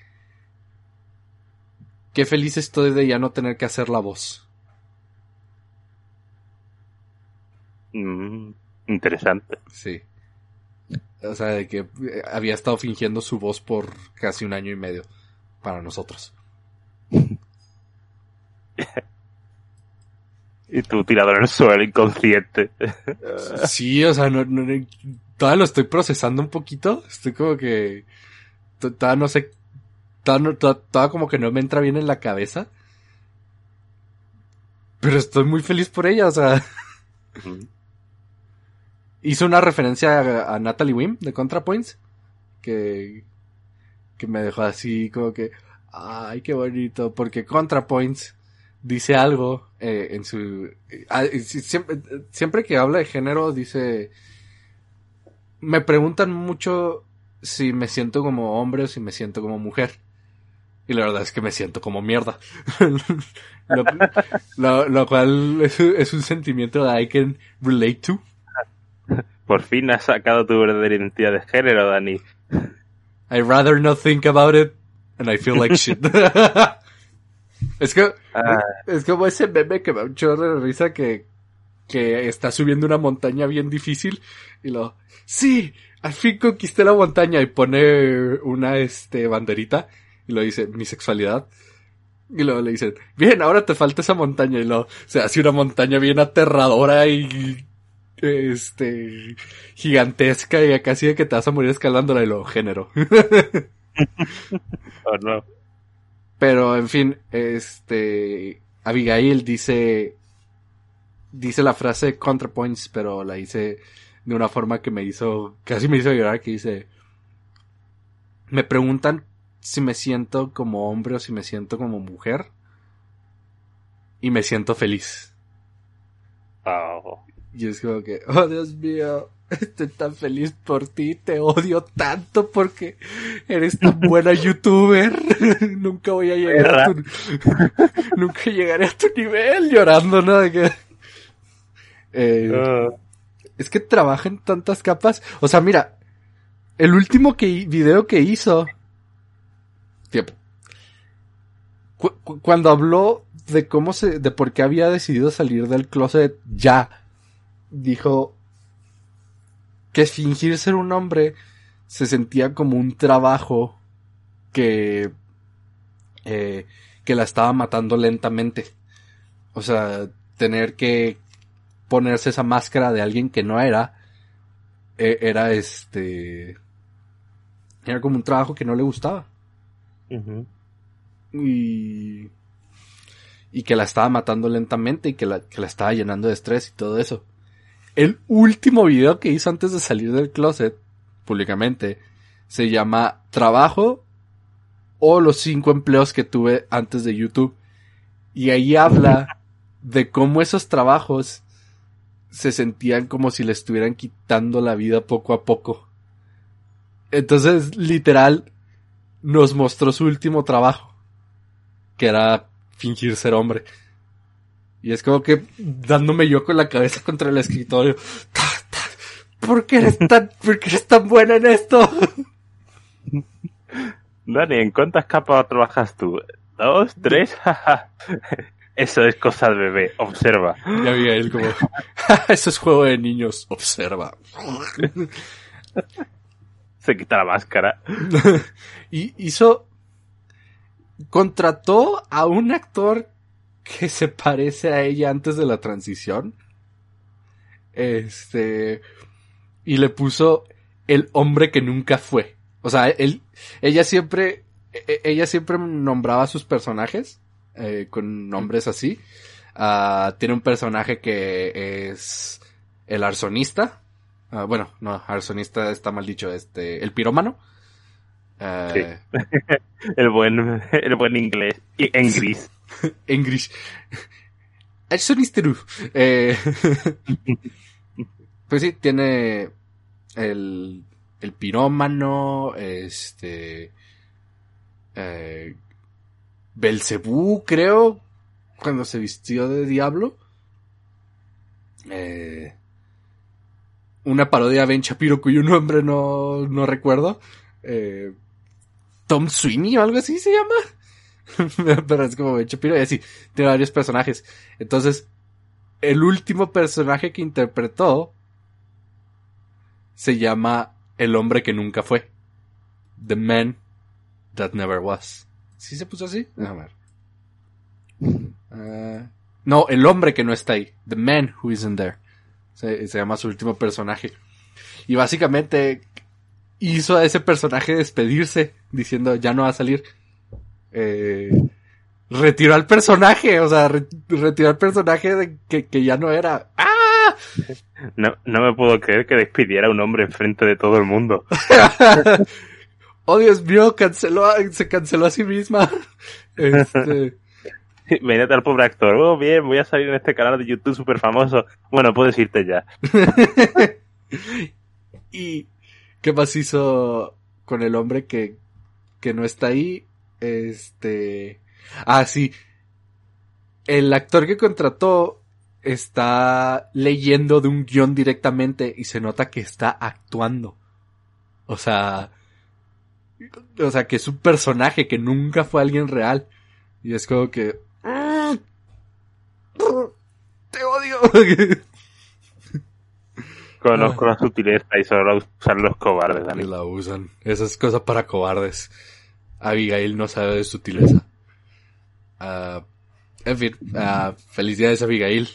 Qué feliz estoy de ya no tener que hacer la voz. Mm, interesante. Sí. O sea, de que eh, había estado fingiendo su voz por casi un año y medio para nosotros. [LAUGHS] Y tú tirado en el suelo, inconsciente. Sí, o sea, no, todavía lo estoy procesando un poquito. Estoy como que to- todavía no sé, todavía, todavía- como que no me entra bien en la cabeza. Pero estoy muy feliz por ella, o sea, hizo una referencia a, a Natalie Wim de ContraPoints que que me dejó así como que ay qué bonito porque ContraPoints dice algo eh, en su eh, si- siempre, siempre que habla de género dice me preguntan mucho si me siento como hombre o si me siento como mujer y la verdad es que me siento como mierda [LAUGHS] lo, lo- lo cual es, es un sentimiento that I can relate to Por fin has sacado tu verdadera identidad de género, Dani. I rather not think about it and I feel like shit. [LAUGHS] es que Ah, es como ese meme que me da un chorro de risa que que está subiendo una montaña bien difícil y lo sí, al fin conquisté la montaña y pone una este banderita y lo dice mi sexualidad y luego le dicen, bien, ahora te falta esa montaña y lo se hace una montaña bien aterradora y este gigantesca y casi de que te vas a morir escalándola y lo género. [LAUGHS] oh, no. Pero, en fin, este, Abigail dice, dice la frase ContraPoints, pero la hice de una forma que me hizo, casi me hizo llorar, que dice, me preguntan si me siento como hombre o si me siento como mujer, y me siento feliz. Oh. Y es como que, oh Dios mío, [LAUGHS] estoy tan feliz por ti, te odio tanto porque eres tan buena youtuber. [LAUGHS] nunca voy a llegar a tu, [LAUGHS] nunca llegaré a tu nivel llorando, ¿no? De que, eh, Ah, es que trabaja en tantas capas. O sea, mira, el último que, video que hizo, tiempo. cuando habló de cómo se, de por qué había decidido salir del closet ya, dijo que fingir ser un hombre se sentía como un trabajo que, eh, que la estaba matando lentamente. O sea, tener que ponerse esa máscara de alguien que no era, e, era este, era como un trabajo que no le gustaba. Y, y que la estaba matando lentamente y que la, que la estaba llenando de estrés y todo eso. El último video que hizo antes de salir del closet, públicamente, se llama Trabajo o los cinco empleos que tuve antes de YouTube. Y ahí habla de cómo esos trabajos se sentían como si le estuvieran quitando la vida poco a poco. Entonces, literal, nos mostró su último trabajo, que era fingir ser hombre. Y es como que dándome yo con la cabeza contra el escritorio. ¿Por qué eres [LAUGHS] tan, por qué eres tan buena en esto? Dani, ¿en cuántas capas trabajas tú? ¿Dos? ¿Tres? [LAUGHS] Eso es cosa de bebé, observa. Ya había él como, [LAUGHS] eso es juego de niños, observa. Se quita la máscara. y hizo, contrató a un actor que se parece a ella antes de la transición. Este, y le puso el hombre que nunca fue. O sea, él, ella siempre, e, e, ella siempre nombraba a sus personajes eh, con nombres así. Uh, tiene un personaje que es el arsonista. Uh, bueno, no, arsonista está mal dicho, este, el pirómano. Uh, [LAUGHS] el buen, el buen inglés, en gris. [LAUGHS] en gris. Arsonista. Eh, [LAUGHS] pues sí, tiene el, el pirómano, este, eh, Belcebú, creo, cuando se vistió de diablo. Eh, una parodia de Ben Shapiro cuyo nombre no, no recuerdo. Eh, Tom Sweeney o algo así se llama. [LAUGHS] Pero es como Ben Shapiro y así. Tiene varios personajes. Entonces, el último personaje que interpretó se llama El hombre que nunca fue. The Man That Never Was. ¿Sí se puso así? A ver. Uh, no, el hombre que no está ahí. The man who isn't there. Se, llama su último personaje. Y básicamente hizo a ese personaje despedirse diciendo ya no va a salir. Eh, retiró al personaje, o sea, retiró al personaje de que, que, ya no era. ¡Ah! No, no me puedo creer que despidiera a un hombre enfrente de todo el mundo. [LAUGHS] oh Dios mío, canceló, se canceló a sí misma. [LAUGHS] Este. Venete al pobre actor. Oh, bien, voy a salir en este canal de YouTube súper famoso. Bueno, puedes irte ya. [LAUGHS] ¿Y qué más hizo con el hombre que, que no está ahí? Este. Ah, sí. El actor que contrató está leyendo de un guion directamente y se nota que está actuando. O sea, o sea, que es un personaje que nunca fue alguien real. Y es como que... Mm, ¡Te odio! [LAUGHS] Conozco la sutileza y solo usan los cobardes, Dani. La usan. Esa es cosa para cobardes. Abigail no sabe de sutileza. Uh, en fin, uh, felicidades Abigail.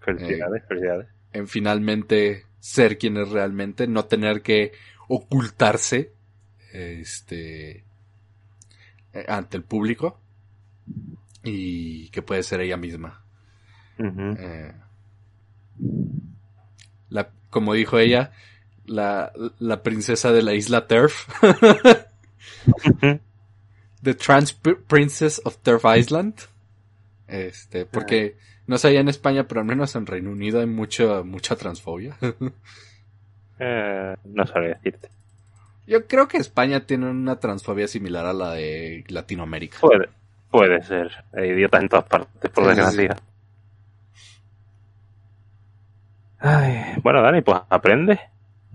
felicidades, felicidades. En finalmente ser quien es realmente, no tener que ocultarse este eh, ante el público y que puede ser ella misma. eh, la, como dijo ella, la, la princesa de la isla Turf. [LAUGHS] [LAUGHS] The Trans Princess of Turf Island. Este, porque no sé allá en España, pero al menos en Reino Unido hay mucha, mucha transfobia. [LAUGHS] eh, no sabría decirte. Yo creo que España tiene una transfobia similar a la de Latinoamérica. Puede, puede ser. Hay idiotas en todas partes, por desgracia. Ay, bueno, Dani, pues aprende. [LAUGHS]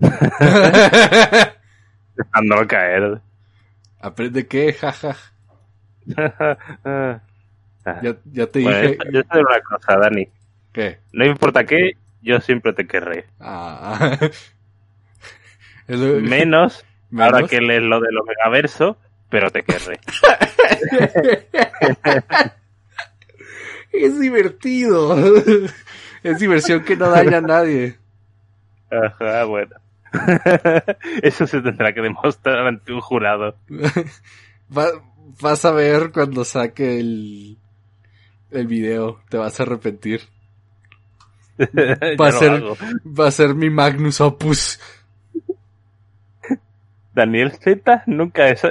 Dejándolo caer. ¿Aprende qué? Jaja. [LAUGHS] Ya, ya te Bueno, dije. yo- digo una cosa, Dani. ¿Qué? No importa qué, yo siempre te querré. Ah. [LAUGHS] Menos, [LAUGHS] menos. ahora que lees lo del Omegaverso, pero te querré. es divertido. Es diversión que no daña a nadie. Ajá, bueno. [LAUGHS] Eso se tendrá que demostrar ante un jurado. [LAUGHS] Va- vas a ver cuando saque el, el video. Te vas a arrepentir. [LAUGHS] Va a ser-. Va a ser mi Magnus Opus. Daniel Z nunca, es,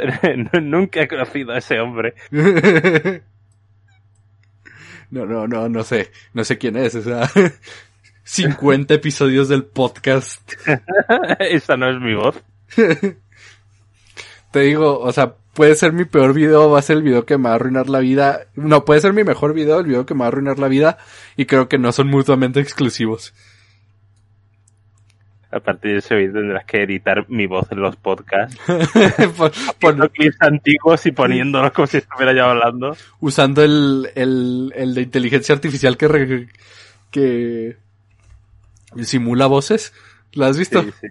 nunca he conocido a ese hombre. No, no, no, no sé. No sé quién es. O sea, 50 episodios del podcast. [LAUGHS] Esa no es mi voz. [LAUGHS] Te digo, o sea, puede ser mi peor video, va a ser el video que me va a arruinar la vida. No, puede ser mi mejor video, el video que me va a arruinar la vida. Y creo que no son mutuamente exclusivos. A partir de ese vídeo tendrás que editar mi voz en los podcasts. [LAUGHS] Pon- Poniendo clips antiguos y poniéndolos como si estuviera yo hablando. usando el, el, el de inteligencia artificial que, re- que simula voces. ¿La has visto? Sí, sí.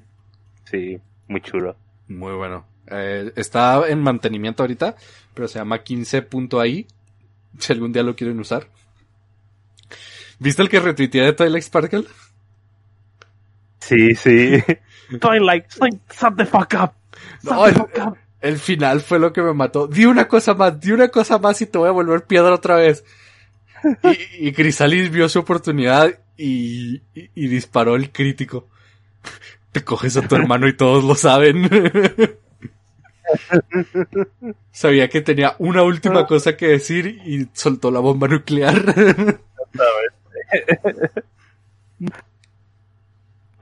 Sí, muy chulo. Muy bueno. Eh, está en mantenimiento ahorita, pero se llama 15.ai. Si algún día lo quieren usar. ¿Viste el que retuiteé de Twilight Sparkle? Sí, sí. [LAUGHS] Twilight, shut the fuck up. Shut No, the el, fuck up. el final fue lo que me mató. Di una cosa más, di una cosa más y te voy a volver piedra otra vez. Y, y Crisalis vio su oportunidad y, y, y disparó el crítico. [LAUGHS] Te coges a tu hermano y todos lo saben. [LAUGHS] Sabía que tenía una última cosa que decir y soltó la bomba nuclear. [LAUGHS]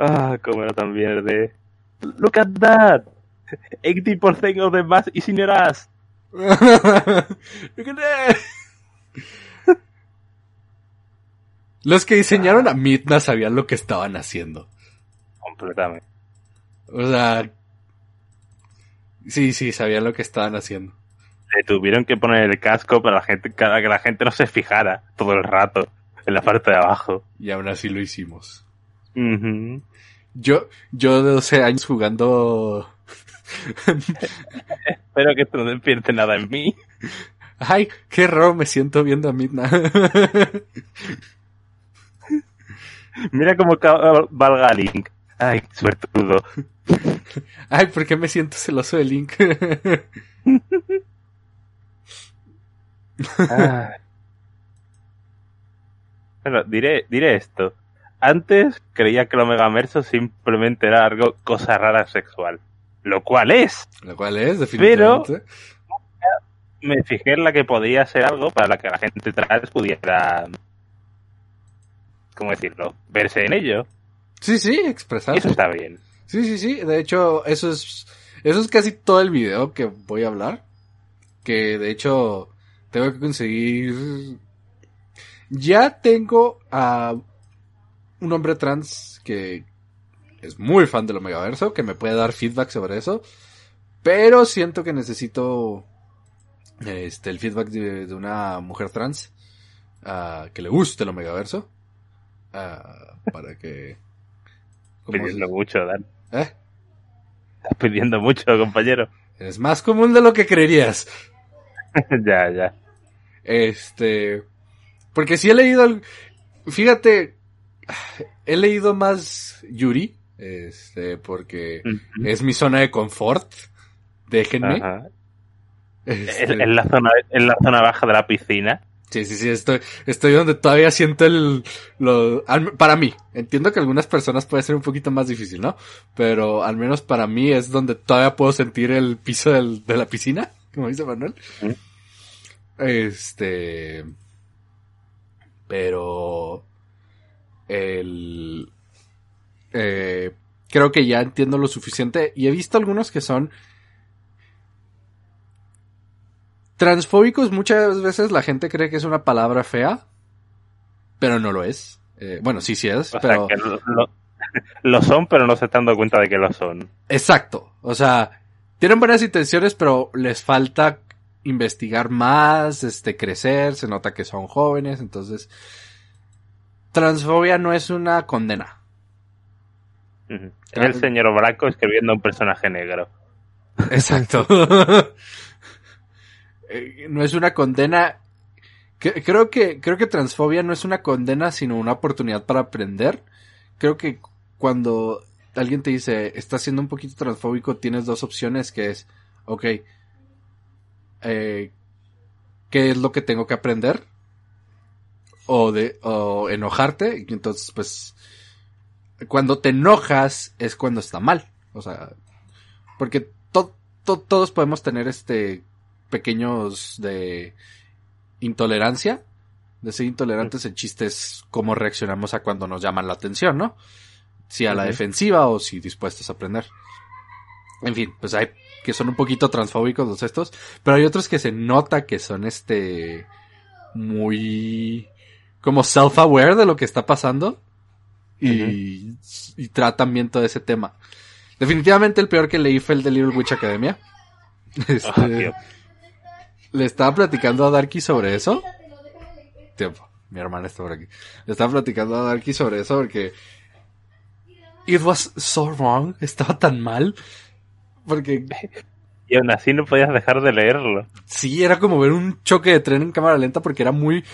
Ah, como era tan de Look at that. 80% of the mass is in your ass. Look at that. Los que diseñaron a Midna sabían lo que estaban haciendo. Completamente. O sea, sí, sí, sabían lo que estaban haciendo. Le tuvieron que poner el casco para la gente, para que la gente no se fijara todo el rato en la parte de abajo. Y aún así lo hicimos. Yo, yo de 12 años jugando... [LAUGHS] Espero que esto no despierte nada en mí. Ay, qué raro me siento viendo a Midna. [LAUGHS] Mira cómo valga Link. Ay, suertudo. [LAUGHS] Ay, ¿por qué me siento celoso de Link? [LAUGHS] Ah. Bueno, diré, diré esto. Antes creía que el Omegaverso simplemente era algo, cosa rara sexual. Lo cual es. Lo cual es, definitivamente. Me fijé en la que podía ser algo para la que la gente trans pudiera. ¿Cómo decirlo? Verse en ello. Sí, sí, Y expresarse. eso está bien. Sí, sí, sí. De hecho, eso es, eso es casi todo el video que voy a hablar. Que de hecho, tengo que conseguir. Ya tengo a un hombre trans que es muy fan del Omegaverso, que me puede dar feedback sobre eso. Pero siento que necesito este el feedback de, de una mujer trans ah, que le guste el Omegaverso. Ah, para que. ¿cómo Pidiendo se- mucho, Dan. ¿Eh? Estás pidiendo mucho, compañero. Es más común de lo que creerías. [LAUGHS] ya, ya. Este. Porque sí he leído. al- Fíjate. He leído más Yuri. Este, porque es mi zona de confort. Déjenme. Este, En, en la zona, en la zona baja de la piscina. Sí, sí, sí, estoy, estoy donde todavía siento el, lo, al- para mí, entiendo que algunas personas puede ser un poquito más difícil, ¿no? Pero al menos para mí es donde todavía puedo sentir el piso del- de la piscina, [LAUGHS] como dice Manuel. Este, pero, el, eh, creo que ya entiendo lo suficiente y he visto algunos que son transfóbicos. Muchas veces la gente cree que es una palabra fea, pero no lo es. Eh, bueno, sí, sí es, O pero... sea, que lo, lo- [LAUGHS] lo son, pero no se están dando cuenta de que lo son. Exacto. O sea, tienen buenas intenciones, pero les falta investigar más, este, crecer, se nota que son jóvenes, entonces, transfobia no es una condena. Es el señor Blanco escribiendo a un personaje negro. Exacto. [LAUGHS] Eh, no es una condena. Creo que, creo que transfobia no es una condena, sino una oportunidad para aprender. Creo que cuando alguien te dice, estás siendo un poquito transfóbico, tienes dos opciones que es, ok, eh, ¿qué es lo que tengo que aprender? O de, o enojarte, y entonces pues, cuando te enojas es cuando está mal. O sea, porque to- to- todos podemos tener este pequeños de intolerancia, de ser intolerantes, el chiste es cómo reaccionamos a cuando nos llaman la atención, ¿no? Si a la defensiva o si dispuestos a aprender. En fin, pues hay que son un poquito transfóbicos los estos, pero hay otros que se nota que son este muy como self-aware de lo que está pasando y, y tratan bien todo ese tema. Definitivamente el peor que leí fue el de Little Witch Academia. [LAUGHS] Este, tío. Le estaba platicando a Darky sobre eso. Tiempo, mi hermana está por aquí. Le estaba platicando a Darky sobre eso porque it was so wrong, [LAUGHS] estaba tan mal. Porque Y aún así no podías dejar de leerlo. sí, era como ver un choque de tren en cámara lenta porque era muy,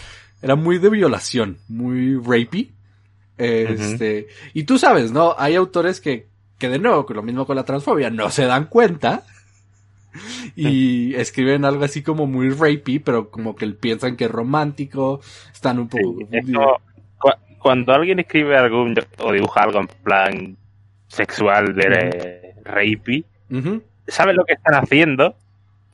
era muy de violación, muy rapey. Este, y tú sabes, ¿no? Hay autores que, que de nuevo, lo mismo con la transfobia, no se dan cuenta. [LAUGHS] Y escriben algo así como muy rapey, pero como que piensan que es romántico, están un poco... Sí, cu- cuando alguien escribe algún o dibuja algo en plan sexual de rapey, Ujú. sabe lo que están haciendo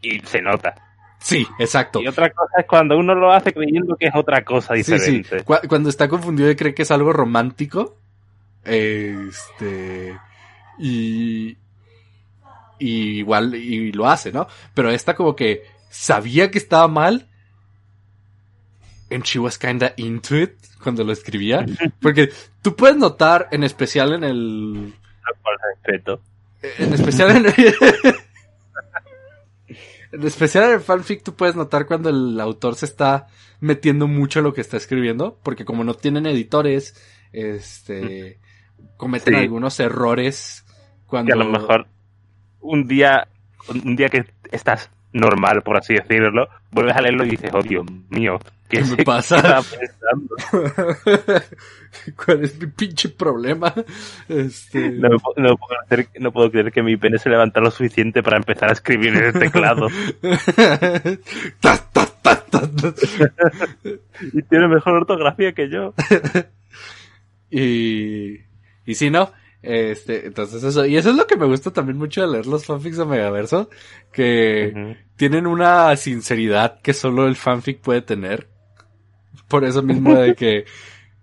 y se nota. Sí, exacto. Y otra cosa es cuando uno lo hace creyendo que es otra cosa Sí, sí. diferente. Cu- cuando está confundido y cree que es algo romántico. Este. Y. Y igual, y lo hace, ¿no? Pero esta como que sabía que estaba mal. And she was kinda into it cuando lo escribía. [LAUGHS] Porque tú puedes notar, en especial en el. Respeto. En especial en [LAUGHS] En especial en el fanfic tú puedes notar cuando el autor se está metiendo mucho en lo que está escribiendo, porque como no tienen editores, este cometen Sí. algunos errores cuando Que a lo mejor un día, un día que estás normal, por así decirlo, vuelves a leerlo y dices, oh Dios mío, ¿qué, ¿Qué me pasa? [LAUGHS] ¿Cuál es mi pinche problema? Este No, puedo- no puedo hacer- no puedo creer que mi pene se levanta lo suficiente para empezar a escribir en el teclado. [LAUGHS] [LAUGHS] Y tiene mejor ortografía que yo. Y, y sí, ¿no? Este, entonces eso, y eso es lo que me gusta también mucho de leer los fanfics de Megaverso, que tienen una sinceridad que solo el fanfic puede tener. Por eso mismo de que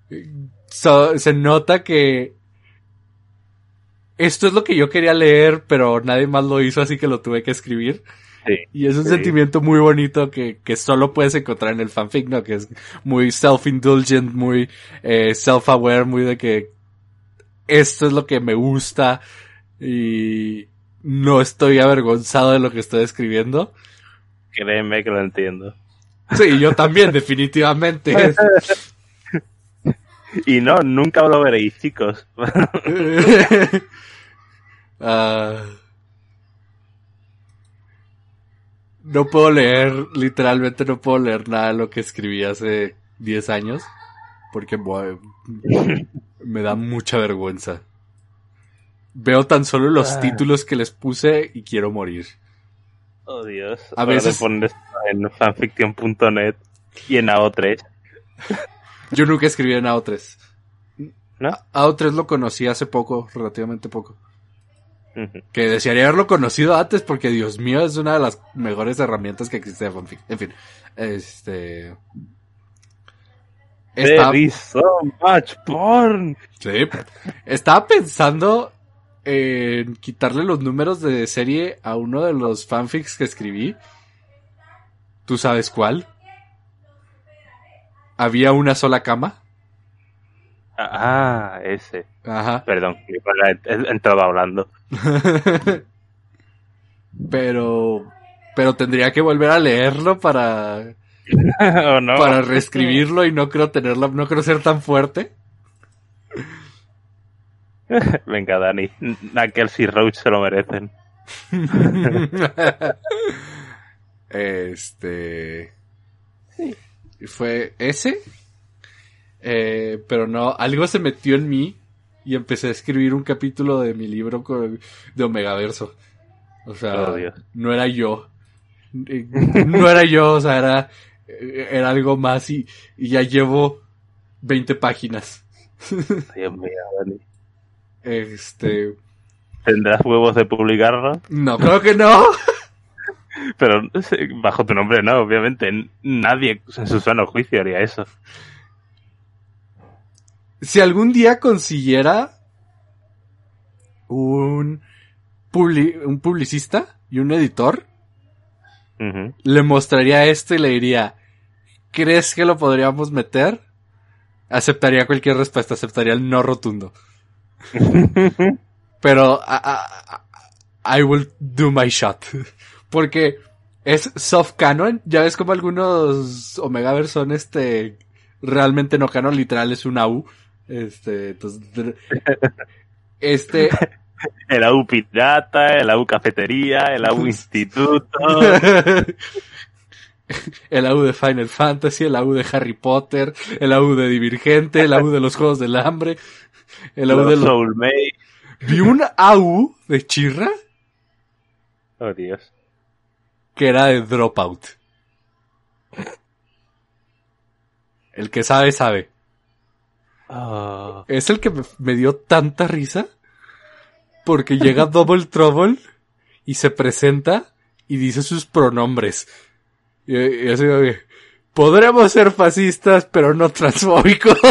[LAUGHS] so- se nota que esto es lo que yo quería leer, pero nadie más lo hizo, así que lo tuve que escribir. Sí. Y es un Sí. sentimiento muy bonito que, que solo puedes encontrar en el fanfic, ¿no? Que es muy self-indulgent, muy eh, self-aware, muy de que esto es lo que me gusta y no estoy avergonzado de lo que estoy escribiendo. Créeme que lo entiendo. Sí, yo también, [LAUGHS] definitivamente. Y no, nunca lo veréis, chicos. [LAUGHS] Ah, no puedo leer, literalmente no puedo leer nada de lo que escribí hace 10 años. Porque bueno, me da mucha vergüenza. Veo tan solo los Ah. títulos que les puse y quiero morir. Oh Dios. A Ahora veces- pones en fanfiction.net y en AO3. [LAUGHS] Yo nunca escribí en AO3. ¿No? AO3 lo conocí hace poco, relativamente poco. Que desearía haberlo conocido antes porque, Dios mío, es una de las mejores herramientas que existe de fanfic. En fin, este... Estaba, There is so much porn. sí. Estaba pensando en quitarle los números de serie a uno de los fanfics que escribí. ¿Tú sabes cuál? Había una sola cama. Ah, ese. Ajá. Perdón, entrado hablando. [LAUGHS] Pero Pero tendría que volver a leerlo para, [LAUGHS] ¿O no? para reescribirlo y no creo tenerlo, no creo ser tan fuerte. [LAUGHS] Venga, Dani. Knuckles y Roach se lo merecen. [LAUGHS] este. Fue ese. Eh, pero no, algo se metió en mí y empecé a escribir un capítulo de mi libro con- de Omegaverso. O sea, Oh, no era yo. Eh, No era yo, o sea, era, era algo más y, y ya llevo 20 páginas. [LAUGHS] Dios mío, Dani. Este. ¿Tendrás huevos de publicarlo? No, creo que no. [LAUGHS] Pero eh, bajo tu nombre no, obviamente. Nadie en su sano juicio haría eso. Si algún día consiguiera un, publi- un publicista y un editor, Le mostraría esto y le diría, ¿crees que lo podríamos meter? Aceptaría cualquier respuesta, aceptaría el no rotundo. [LAUGHS] Pero I will do my shot. [LAUGHS] Porque es soft canon, ya ves como algunos Omegaverse son este realmente no canon, literal es una U. Este, entonces, [LAUGHS] este, [LAUGHS] El AU pirata, el AU cafetería, el AU [LAUGHS] instituto. el AU de Final Fantasy, el AU de Harry Potter, el AU de Divergente, el AU de los Juegos del Hambre, el AU de los los... Soulmate. Vi un AU de Chirra Oh, Dios. que era de Dropout. El que sabe, sabe. Oh, Es el que me dio tanta risa porque llega [LAUGHS] Double Trouble y se presenta y dice sus pronombres. Y, y así podremos ser fascistas pero no transfóbicos. [LAUGHS]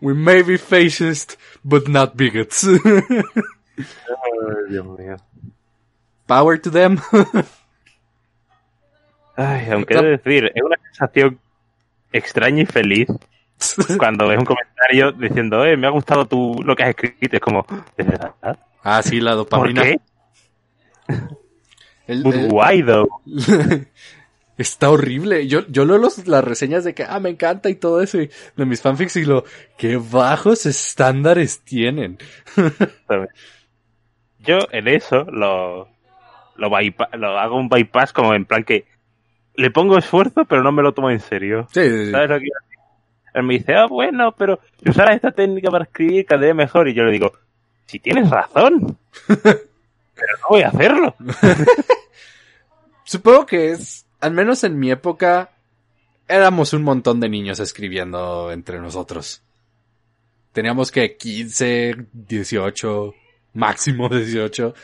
We may be fascist but not bigots. Ay, Dios mío. Power to them. Ay, aunque he de decir, es una sensación extraña y feliz [LAUGHS] cuando ves un comentario diciendo, eh, me ha gustado tu, lo que has escrito. Es como, ¿de verdad? ah, sí, la ¿Por dopamina. qué? El- But el- why though? [LAUGHS] Está horrible. Yo, yo leo los, las reseñas de que, ah, me encanta y todo eso, y de mis fanfics y lo, qué bajos estándares tienen. [LAUGHS] Yo en eso lo, lo, lo hago un bypass como en plan que le pongo esfuerzo pero no me lo tomo en serio. Sí, sí, sí. ¿Sabes lo que quiero decir? Él me dice, ah, bueno, pero si usaras esta técnica para escribir vez mejor. Y yo le digo, si tienes razón, pero no voy a hacerlo. [LAUGHS] Supongo que es, al menos en mi época, éramos un montón de niños escribiendo entre nosotros. Teníamos que 15, 18, máximo 18.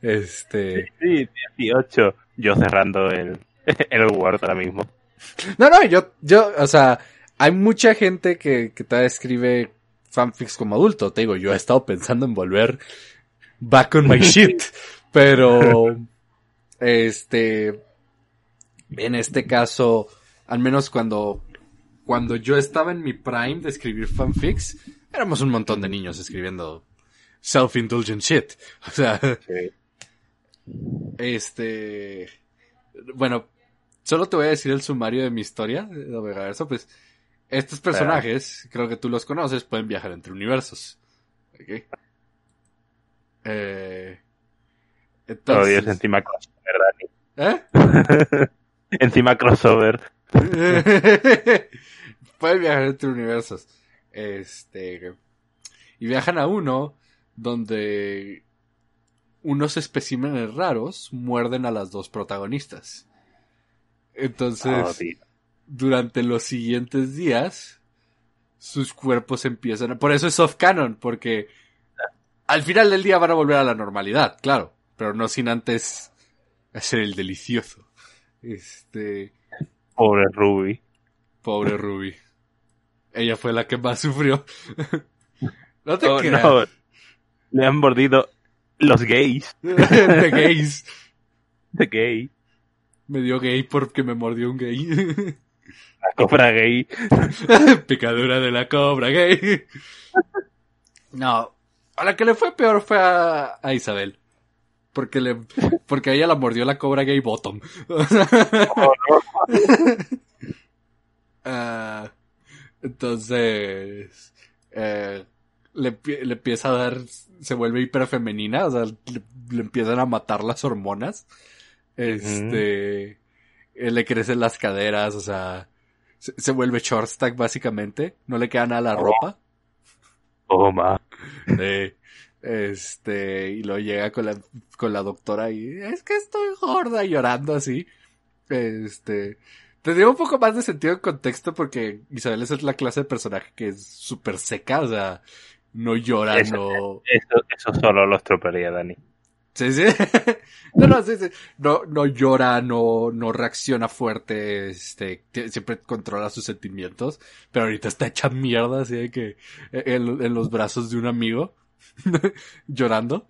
Este. Sí, 18. Yo cerrando el, [LAUGHS] el Word ahora mismo. No, no, yo, yo, o sea, hay mucha gente que, que te escribe fanfics como adulto. Te digo, yo he estado pensando en volver back on my [LAUGHS] shit. Pero, este, en este caso, al menos cuando, cuando yo estaba en mi prime de escribir fanfics, éramos un montón de niños escribiendo self-indulgent shit. O sea, Sí. este, bueno, solo te voy a decir el sumario de mi historia de Omegaverso, pues, estos personajes, creo que tú los conoces, pueden viajar entre universos. ¿Ok? Eh, Oh, entonces, Dios, encima crossover, Dani. ¿eh? [LAUGHS] Encima crossover. [LAUGHS] Pueden viajar entre universos. Este. Y viajan a uno donde unos especímenes raros muerden a las dos protagonistas. Entonces, Oh. Durante los siguientes días, sus cuerpos empiezan a... Por eso es soft canon, porque al final del día van a volver a la normalidad, claro, pero no sin antes hacer el delicioso. Este... Pobre Ruby. Pobre Ruby. Ella fue la que más sufrió. no te Oh, creas. no. Le han mordido los gays. [LAUGHS] de gays. De gay. Me dio gay porque me mordió un gay. La cobra gay. [LAUGHS] Picadura de la cobra gay. No. A la que le fue peor fue a, a Isabel. Porque le, porque a ella la mordió la cobra gay bottom. Oh. [LAUGHS] Ah, entonces, eh, le, le empieza a dar, se vuelve hiperfemenina, o sea, le, le empiezan a matar las hormonas. Este, le crecen las caderas, o sea, se, se vuelve short stack básicamente, no le queda nada a la Oh. ropa. Toma. Sí. Este, y luego llega con la, con la doctora y es que estoy gorda llorando así. Este, tendría un poco más de sentido en contexto porque Isabel es la clase de personaje que es súper seca, o sea, no llora, Eso- no, Eso, eso solo lo estropearía, Dani. Sí, sí. [LAUGHS] no, no, sí, sí. No, no llora, no, no reacciona fuerte, este, siempre controla sus sentimientos, pero ahorita está hecha mierda, así de que, en, en los brazos de un amigo, [LAUGHS] llorando.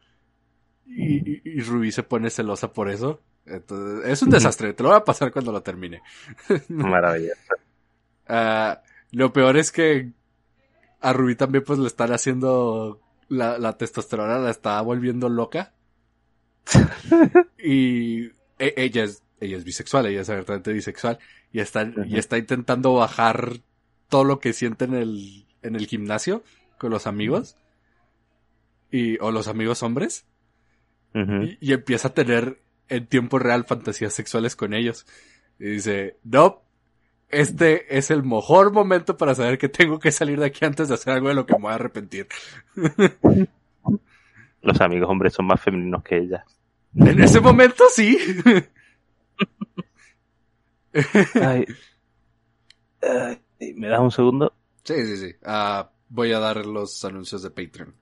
Y, y, y Rubí se pone celosa por eso. Entonces, es un desastre, te lo voy a pasar cuando lo termine. [LAUGHS] Maravilloso. Ah, lo peor es que a Rubí también pues le están haciendo la, la testosterona, la está volviendo loca. Y e- ella es, ella es bisexual, ella es abiertamente bisexual y está, y está intentando bajar todo lo que siente en el, en el gimnasio con los amigos y, o los amigos hombres y, y empieza a tener en tiempo real fantasías sexuales con ellos. Y dice, no, este es el mejor momento para saber que tengo que salir de aquí antes de hacer algo de lo que me voy a arrepentir. [LAUGHS] Los amigos hombres son más femeninos que ella. En ese momento sí. Ay. Ay, ¿Me das un segundo? Sí, sí, sí. Ah, voy a dar los anuncios de Patreon.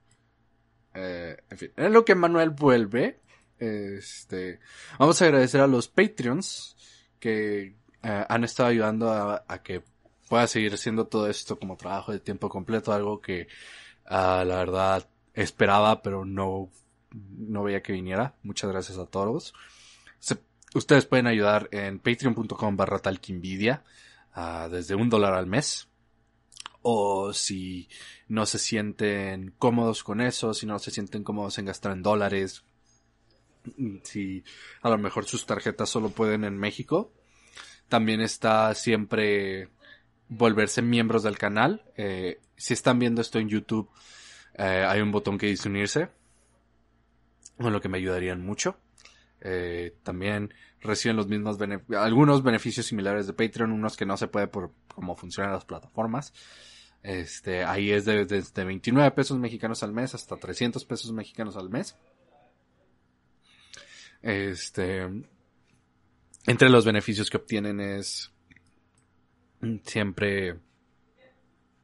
Eh, en fin, en lo que Manuel vuelve, este, vamos a agradecer a los Patreons que eh, han estado ayudando a, a que pueda seguir haciendo todo esto como trabajo de tiempo completo, algo que ah, la verdad esperaba, pero no, no veía que viniera. Muchas gracias a todos. Ustedes pueden ayudar en patreon.com barra talquinvidia ah, desde un dólar al mes. O si no se sienten cómodos con eso, si no se sienten cómodos en gastar en dólares, si a lo mejor sus tarjetas solo pueden en México. También está siempre volverse miembros del canal. Eh, si están viendo esto en YouTube, eh, hay un botón que dice unirse, con lo que me ayudarían mucho. Eh, también reciben los mismos algunos beneficios similares de Patreon, unos que no se puede por cómo funcionan las plataformas. Este, ahí es de- desde 29 pesos mexicanos al mes hasta 300 pesos mexicanos al mes. Este, entre los beneficios que obtienen es siempre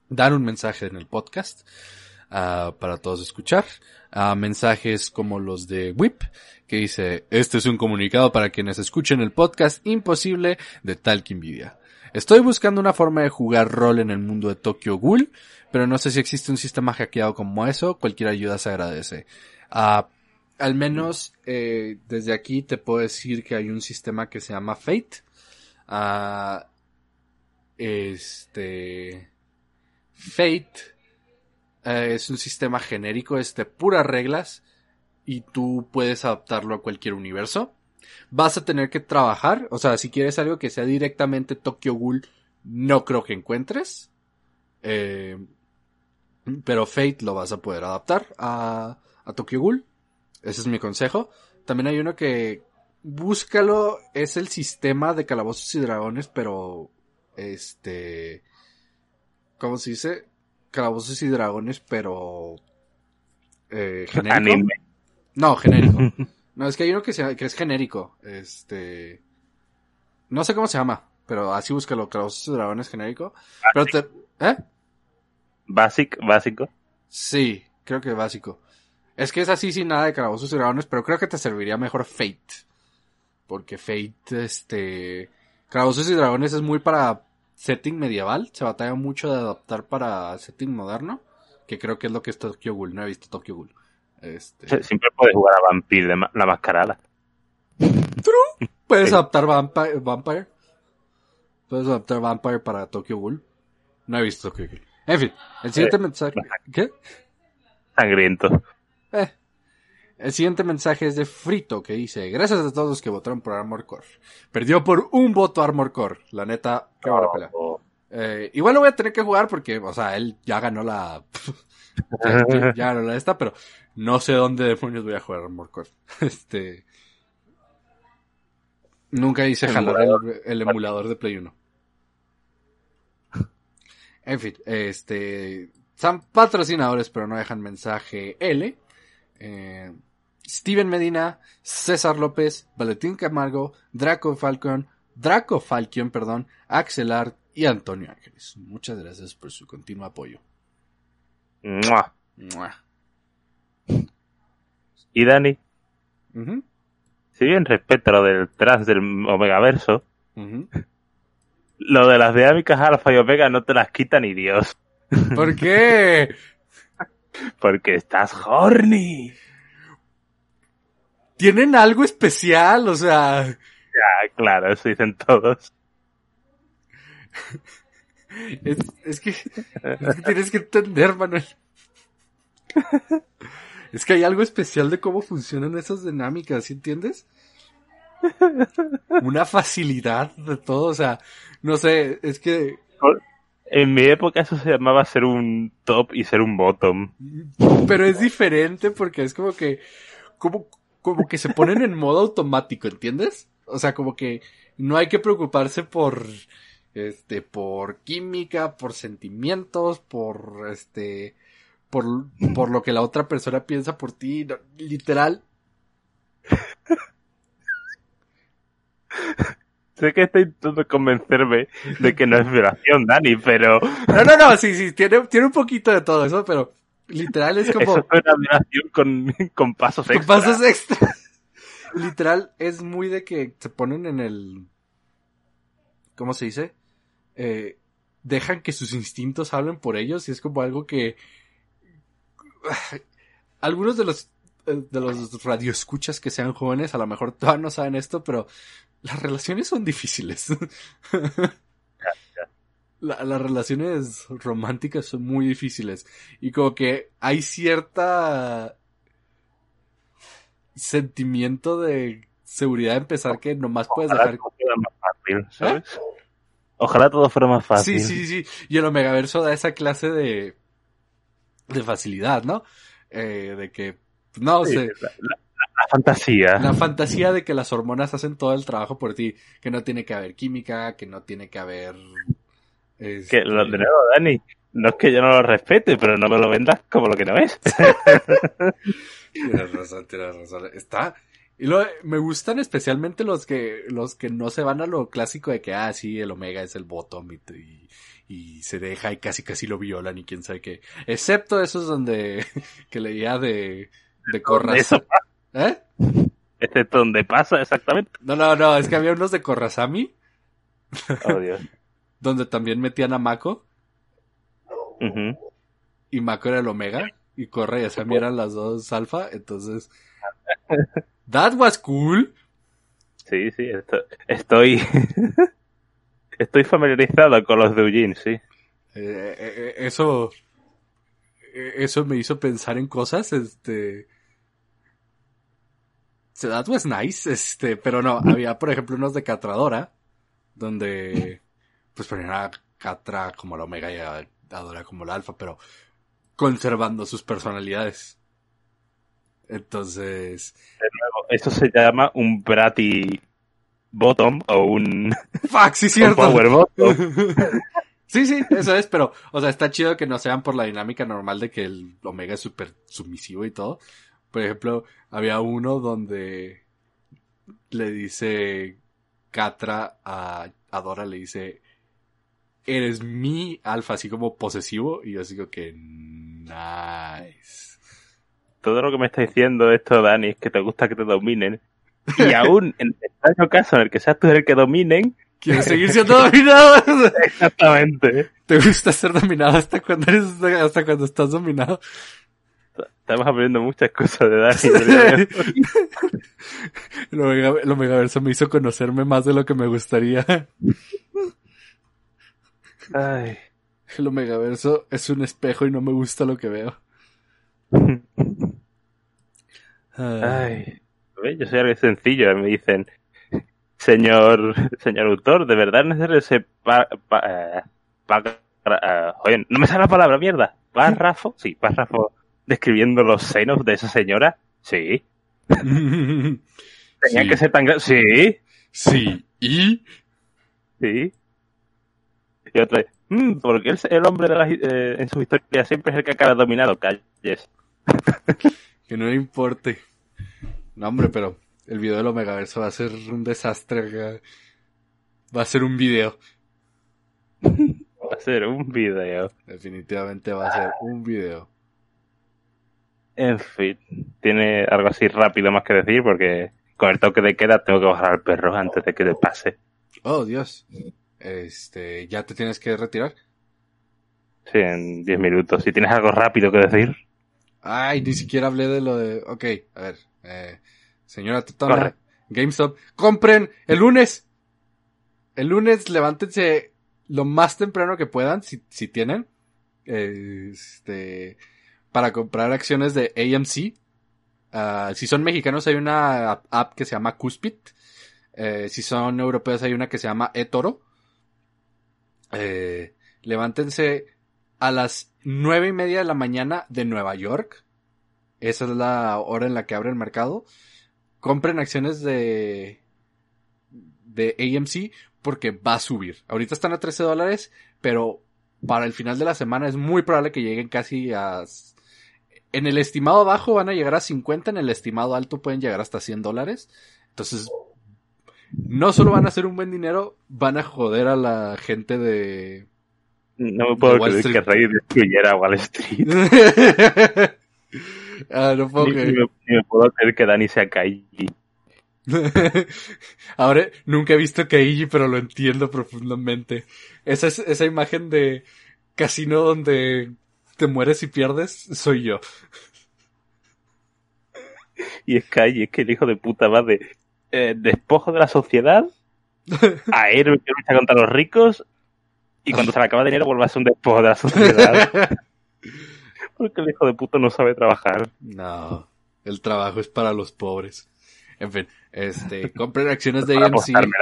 dar un mensaje en el podcast ah, para todos escuchar. Ah, mensajes como los de WIP, que dice, este es un comunicado para quienes escuchen el podcast imposible de Talk Nvidia. Estoy buscando una forma de jugar rol en el mundo de Tokyo Ghoul, pero no sé si existe un sistema hackeado como eso, cualquier ayuda se agradece. Ah, al menos eh, desde aquí te puedo decir que hay un sistema que se llama Fate. Ah, este... Fate eh, es un sistema genérico, es de puras reglas y tú puedes adaptarlo a cualquier universo. Vas a tener que trabajar, o sea, si quieres algo que sea directamente Tokyo Ghoul, no creo que encuentres. Eh, pero Fate lo vas a poder adaptar a, a Tokyo Ghoul. Ese es mi consejo. También hay uno que búscalo, es el sistema de calabozos y dragones, pero este ¿cómo se dice? Calabozos y dragones, pero eh, [LAUGHS] genérico. Anime. No, genérico. [LAUGHS] No, es que hay uno que, se, que es genérico. Este. No sé cómo se llama, pero así búscalo, Calabozos y Dragones genérico. Pero te. ¿Eh? Basic, básico. Sí, creo que básico. Es que es así sin nada de Calabozos y Dragones, pero creo que te serviría mejor Fate. Porque Fate, este. Calabozos y Dragones es muy para setting medieval. Se batalla mucho de adaptar para setting moderno. Que creo que es lo que es Tokyo Ghoul. No he visto Tokyo Ghoul. Este. Siempre puedes jugar a Vampire de ma- la mascarada. Puedes Sí. adaptar Vampire, Vampire. Puedes adaptar Vampire para Tokyo Ghoul. No he visto Tokyo Ghoul. En fin, el siguiente Eh, mensaje. ¿Qué? Sangriento. Eh. El siguiente mensaje es de Frito que dice, gracias a todos los que votaron por Armor Core. Perdió por un voto Armor Core. La neta, qué buena pelea. Oh, Eh, igual lo voy a tener que jugar porque, o sea, él ya ganó la... ya, [LAUGHS] [LAUGHS] ya- ganó la esta, pero no sé dónde demonios voy a jugar Armor Core. [LAUGHS] Este... Nunca hice jalar el, el emulador de Play 1. En fin, este... Son patrocinadores, pero no dejan mensaje L. Eh, Steven Medina, César López, Valentín Camargo, Draco Falcon, Draco Falcon, perdón, Axel Art y Antonio Ángeles. Muchas gracias por su continuo apoyo. ¡mua! Mua. Y Dani, Ujú, si bien respeto lo del tras del Omegaverso, ujú. lo de las dinámicas alfa y omega no te las quita ni Dios. ¿Por qué? [LAUGHS] Porque estás horny. Tienen algo especial, o sea, Ah, claro, eso dicen todos. es, es que, es que tienes que entender, Manuel. Es que hay algo especial de cómo funcionan esas dinámicas, ¿sí entiendes? Una facilidad de todo, o sea, no sé, es que En mi época eso se llamaba ser un top y ser un bottom. Pero es diferente porque es como que, como, como que se ponen en modo automático, ¿entiendes? O sea, como que no hay que preocuparse por, este, por química, por sentimientos, por, este, por, por lo que la otra persona piensa por ti, no, literal. Sé que está intentando convencerme de que no es violación, Dani, pero No, no, no, sí, sí, tiene, tiene un poquito de todo eso, pero literal es como... eso una con, [LAUGHS] con pasos Con extra. pasos extra. [LAUGHS] Literal, es muy de que se ponen en el. ¿Cómo se dice? Eh, dejan que sus instintos hablen por ellos y es como algo que. [SIGHS] Algunos de los eh, de los radioescuchas que sean jóvenes a lo mejor todavía no saben esto, pero las relaciones son difíciles. [LAUGHS] La- las relaciones románticas son muy difíciles y como que hay cierta sentimiento de seguridad en pensar que nomás puedes Ojalá dejar todo fuera más fácil, ¿sabes? Ojalá todo fuera más fácil. Sí, sí, sí. Y el Omegaverso da esa clase de, de facilidad, ¿no? Eh, de que, no Sí, sé, la, la- la fantasía. la fantasía de que las hormonas hacen todo el trabajo por ti, que no tiene que haber química, que no tiene que haber... este, Que lo, de nuevo, Dani, no es que yo no lo respete, pero no me lo vendas como lo que no es. [LAUGHS] Tienes razón, tienes razón. Está. Y lo, me gustan especialmente los que, los que no se van a lo clásico de que, ah, sí, el Omega es el bottom y, y, y se deja y casi casi lo violan y quién sabe qué. Excepto esos donde, [LAUGHS] que leía de, de Corras. Eso ¿Eh? Este es donde pasa exactamente. No, no, no, es que había unos de Corrasami, Oh, Dios. [LAUGHS] donde también metían a Mako, y Mako era el Omega, y Corra y Asami eran las dos alfa, entonces... [LAUGHS] That was cool. Sí, sí, esto- estoy. [LAUGHS] estoy familiarizado con los de Eugene, sí. Eh, eh, eh, eso eso me hizo pensar en cosas este so that was nice este pero no había por ejemplo unos de Catradora donde pues ponían a Catra como la Omega y a Adora como la Alfa pero conservando sus personalidades entonces Esto se llama un Bratty Bottom o un, [LAUGHS] fuck sí un cierto Power Bottom. [LAUGHS] Sí, sí, eso es, pero, o sea, está chido que no sean por la dinámica normal de que el Omega es súper sumisivo y todo. Por ejemplo, había uno donde le dice Catra a Adora, le dice, eres mi alfa, así como posesivo, y yo digo que, nice. Todo lo que me está diciendo esto, Dani, es que te gusta que te dominen. Y [LAUGHS] aún en el extraño caso en el que seas tú el que dominen, ¿Quieres seguir [LAUGHS] siendo dominado? exactamente. ¿Te gusta ser dominado hasta cuando eres, hasta cuando estás dominado? Estamos aprendiendo muchas cosas de Dani. [LAUGHS] El Omega, el Omegaverso me hizo conocerme más de lo que me gustaría. Ay. El Omegaverso es un espejo y no me gusta lo que veo. Ay, ¿ves? yo soy algo sencillo. Me dicen, señor, señor autor, ¿de verdad es necesario ese pa, pa- eh, pa- oye, no me sale la palabra, mierda. ¿Párrafo? Sí, párrafo describiendo los senos de esa señora. Sí. [LAUGHS] Tenían Sí. que ser tan. Sí, Sí, y sí. Y otra vez, "Mm, porque el, el hombre de las, eh, en su historia siempre es el que acaba dominado. Calles. [LAUGHS] que no le importe. No, hombre, pero el video del Omegaverso va a ser un desastre. Va a ser un video. Va a ser un video. Definitivamente va a ser un video. En fin, tiene algo así rápido más que decir porque con el toque de queda tengo que bajar al perro antes de que le pase. Oh, Dios. Este, ¿ya te tienes que retirar? Sí, en 10 minutos. Si tienes algo rápido que decir, Ay, ni siquiera hablé de lo de... Ok, a ver. Eh, señora Corre. GameStop, compren el lunes. El lunes levántense lo más temprano que puedan, si, si tienen. Este, para comprar acciones de AMC. Ah, si son mexicanos hay una app, que se llama Cuspid. Eh, si son europeos hay una que se llama eToro. Eh, levántense a las nueve y media de la mañana de Nueva York. Esa es la hora en la que abre el mercado. Compren acciones de, de AMC porque va a subir. Ahorita están a 13 dólares, pero para el final de la semana es muy probable que lleguen casi a... En el estimado bajo van a llegar a 50, en el estimado alto pueden llegar hasta 100 dólares. Entonces, no solo van a hacer un buen dinero, van a joder a la gente de... no me puedo creer que. Rey destruyera Wall Street. [LAUGHS] ah, no puedo Ni, creer. ni me, ni me puedo creer que Dani sea Kaiji. [LAUGHS] Ahora, nunca he visto Kaiji, pero lo entiendo profundamente. Esa, es, esa imagen de casino donde te mueres y pierdes, soy yo. Y es Kaiji, es que el hijo de puta va de eh, despojo de la sociedad [LAUGHS] a héroe que lucha contra los ricos y cuando se le acaba el dinero vuelve a ser un despojo de la sociedad. [LAUGHS] Porque el hijo de puta no sabe trabajar. No, el trabajo es para los pobres. En fin, este, compren acciones de AMC, la vida.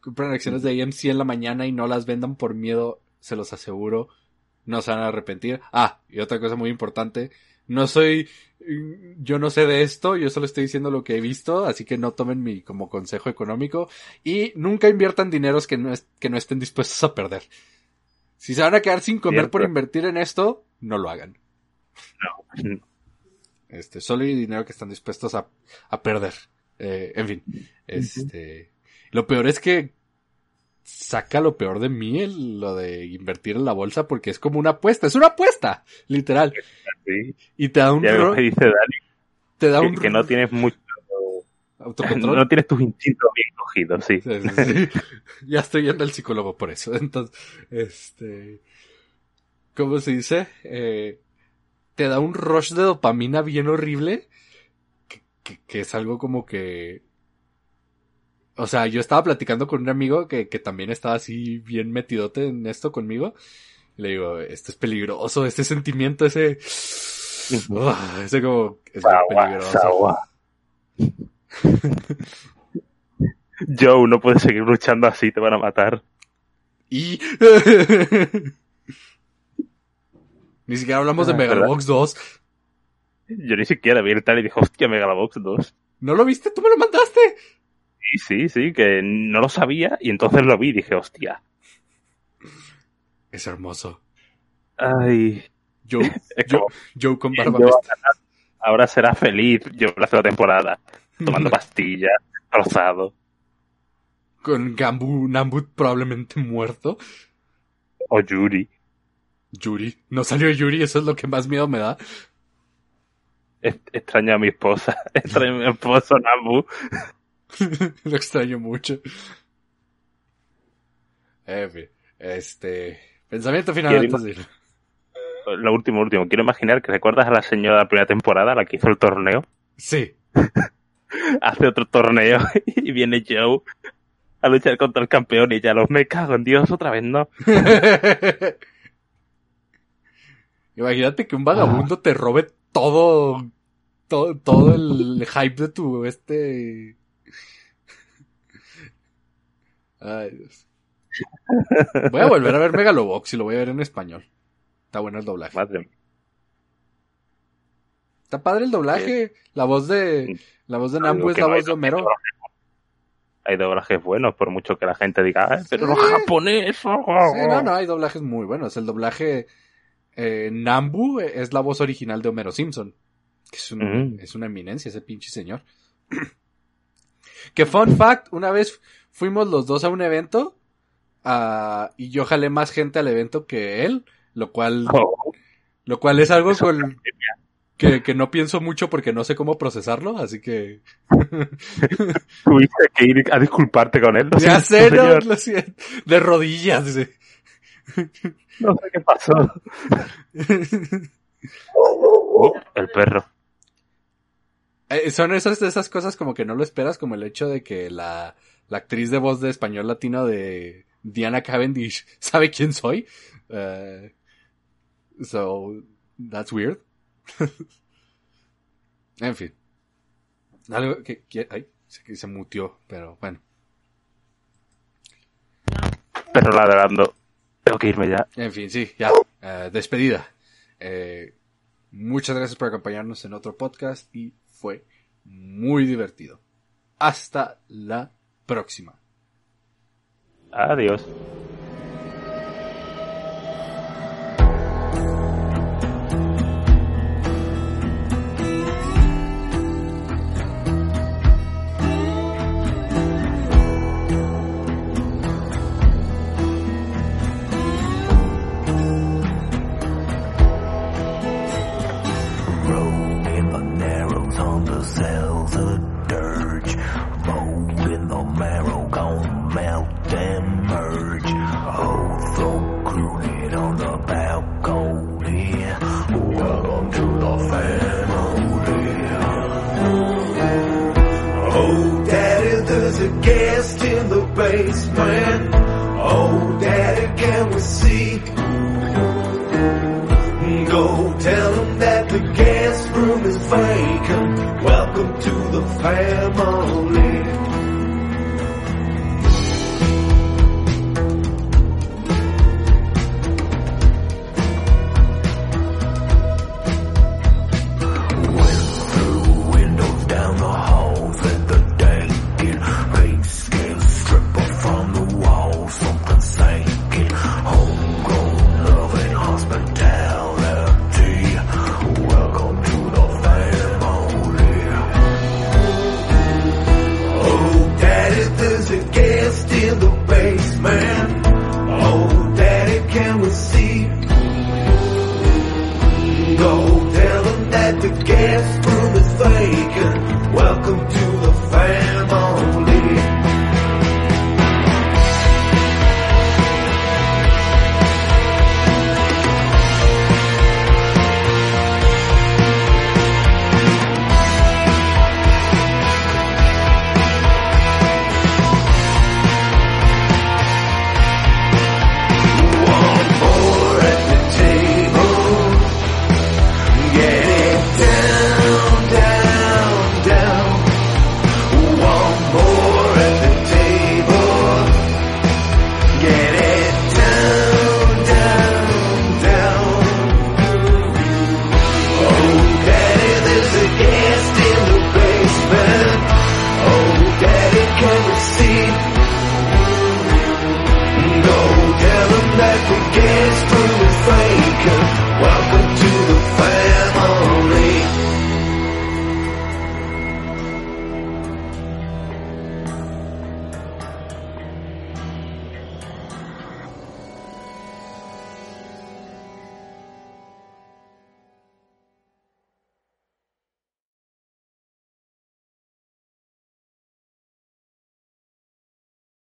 compren acciones de AMC en la mañana y no las vendan por miedo, se los aseguro, no se van a arrepentir. Ah, y otra cosa muy importante, no soy, mm, yo no sé de esto, yo solo estoy diciendo lo que he visto, así que no tomen mi como consejo económico y nunca inviertan dineros que no, es- que no estén dispuestos a perder. Si se van a quedar sin comer por invertir en esto, no lo hagan. No. [LAUGHS] Este, solo hay dinero que están dispuestos a, a perder. Eh, en fin, este, lo peor es que saca lo peor de mí el- lo de invertir en la bolsa porque es como una apuesta, es una apuesta, literal. Sí. Y te da un, Ya ro- me dice Dani te da que, un que no tienes mucho. autocontrol. No tienes tus instintos bien cogidos, sí. Sí, sí, sí. [LAUGHS] ya estoy yendo al psicólogo por eso. [LAUGHS] Entonces, este, ¿cómo se dice? Eh, te da un rush de dopamina bien horrible, que, que, que es algo como que, o sea, yo estaba platicando con un amigo que, que también estaba así bien metidote en esto conmigo. Y le digo, esto es peligroso, este sentimiento, ese, ese como, es peligroso. [LAUGHS] Joe, no puedes seguir luchando así, te van a matar. Y... [LAUGHS] Ni siquiera hablamos de Ah, Megalobox 2. Yo ni siquiera vi el tal y dije, hostia, Megalobox 2. ¿No lo viste? ¿Tú me lo mandaste? Sí, sí, sí, que no lo sabía y entonces lo vi y dije, hostia. Es hermoso. Ay, Joe, [LAUGHS] Joe, con barba ganar. ahora será feliz yo la segunda temporada, tomando [LAUGHS] pastillas, trozado. Con Gambu Nambut probablemente muerto. O Yuri. Yuri. No salió Yuri, eso es lo que más miedo me da. Extraño a mi esposa. [LAUGHS] Extraño a mi esposo Nabu. [LAUGHS] lo extraño mucho. En fin, este... Pensamiento final Quiero antes de ir. Lo último, último. Quiero imaginar que recuerdas a la señora de la primera temporada, la que hizo el torneo. Sí. [LAUGHS] Hace otro torneo [LAUGHS] y viene Joe a luchar contra el campeón y ya los me cago en Dios otra vez, ¿no? Imagínate que un vagabundo te robe todo, todo, todo el hype de tu este. Ay, Dios. Voy a volver a ver Megalobox y lo voy a ver en español. Está bueno el doblaje. Madre. Está padre el doblaje. La voz de. La voz de Nambu es la no voz de Homero. Hay doblajes buenos, por mucho que la gente diga, "Ay, pero los Sí. japoneses. Sí, no, no, hay doblajes muy buenos. El doblaje eh, Nambu es la voz original de Homero Simpson. Que es, un- Mm. es una eminencia ese pinche señor. [CLEARS THROAT] que fun fact, una vez fuimos los dos a un evento ah, y yo jalé más gente al evento que él, lo cual, Oh, lo cual es algo Eso con- que, que no pienso mucho porque no sé cómo procesarlo, así que [LAUGHS] tuviste que ir a disculparte con él. Lo [LAUGHS] ya sé, no, lo siento. de rodillas. dice. No sé qué pasó. [LAUGHS] Oh, el perro. Eh, son esas, esas cosas como que no lo esperas, como el hecho de que la, la actriz de voz de español latino de Diana Cavendish [LAUGHS] sabe quién soy. Eh, so, that's weird. [LAUGHS] en fin. Algo que, que- ay, se, se mutió, pero bueno. Perro ladrando. Tengo que irme ya. En fin, sí, ya. Eh, despedida. Eh, muchas gracias por acompañarnos en otro podcast y fue muy divertido. Hasta la próxima. Adiós. Basement. Oh, daddy, can we see? Go tell them that the guest room is vacant. Welcome to the family.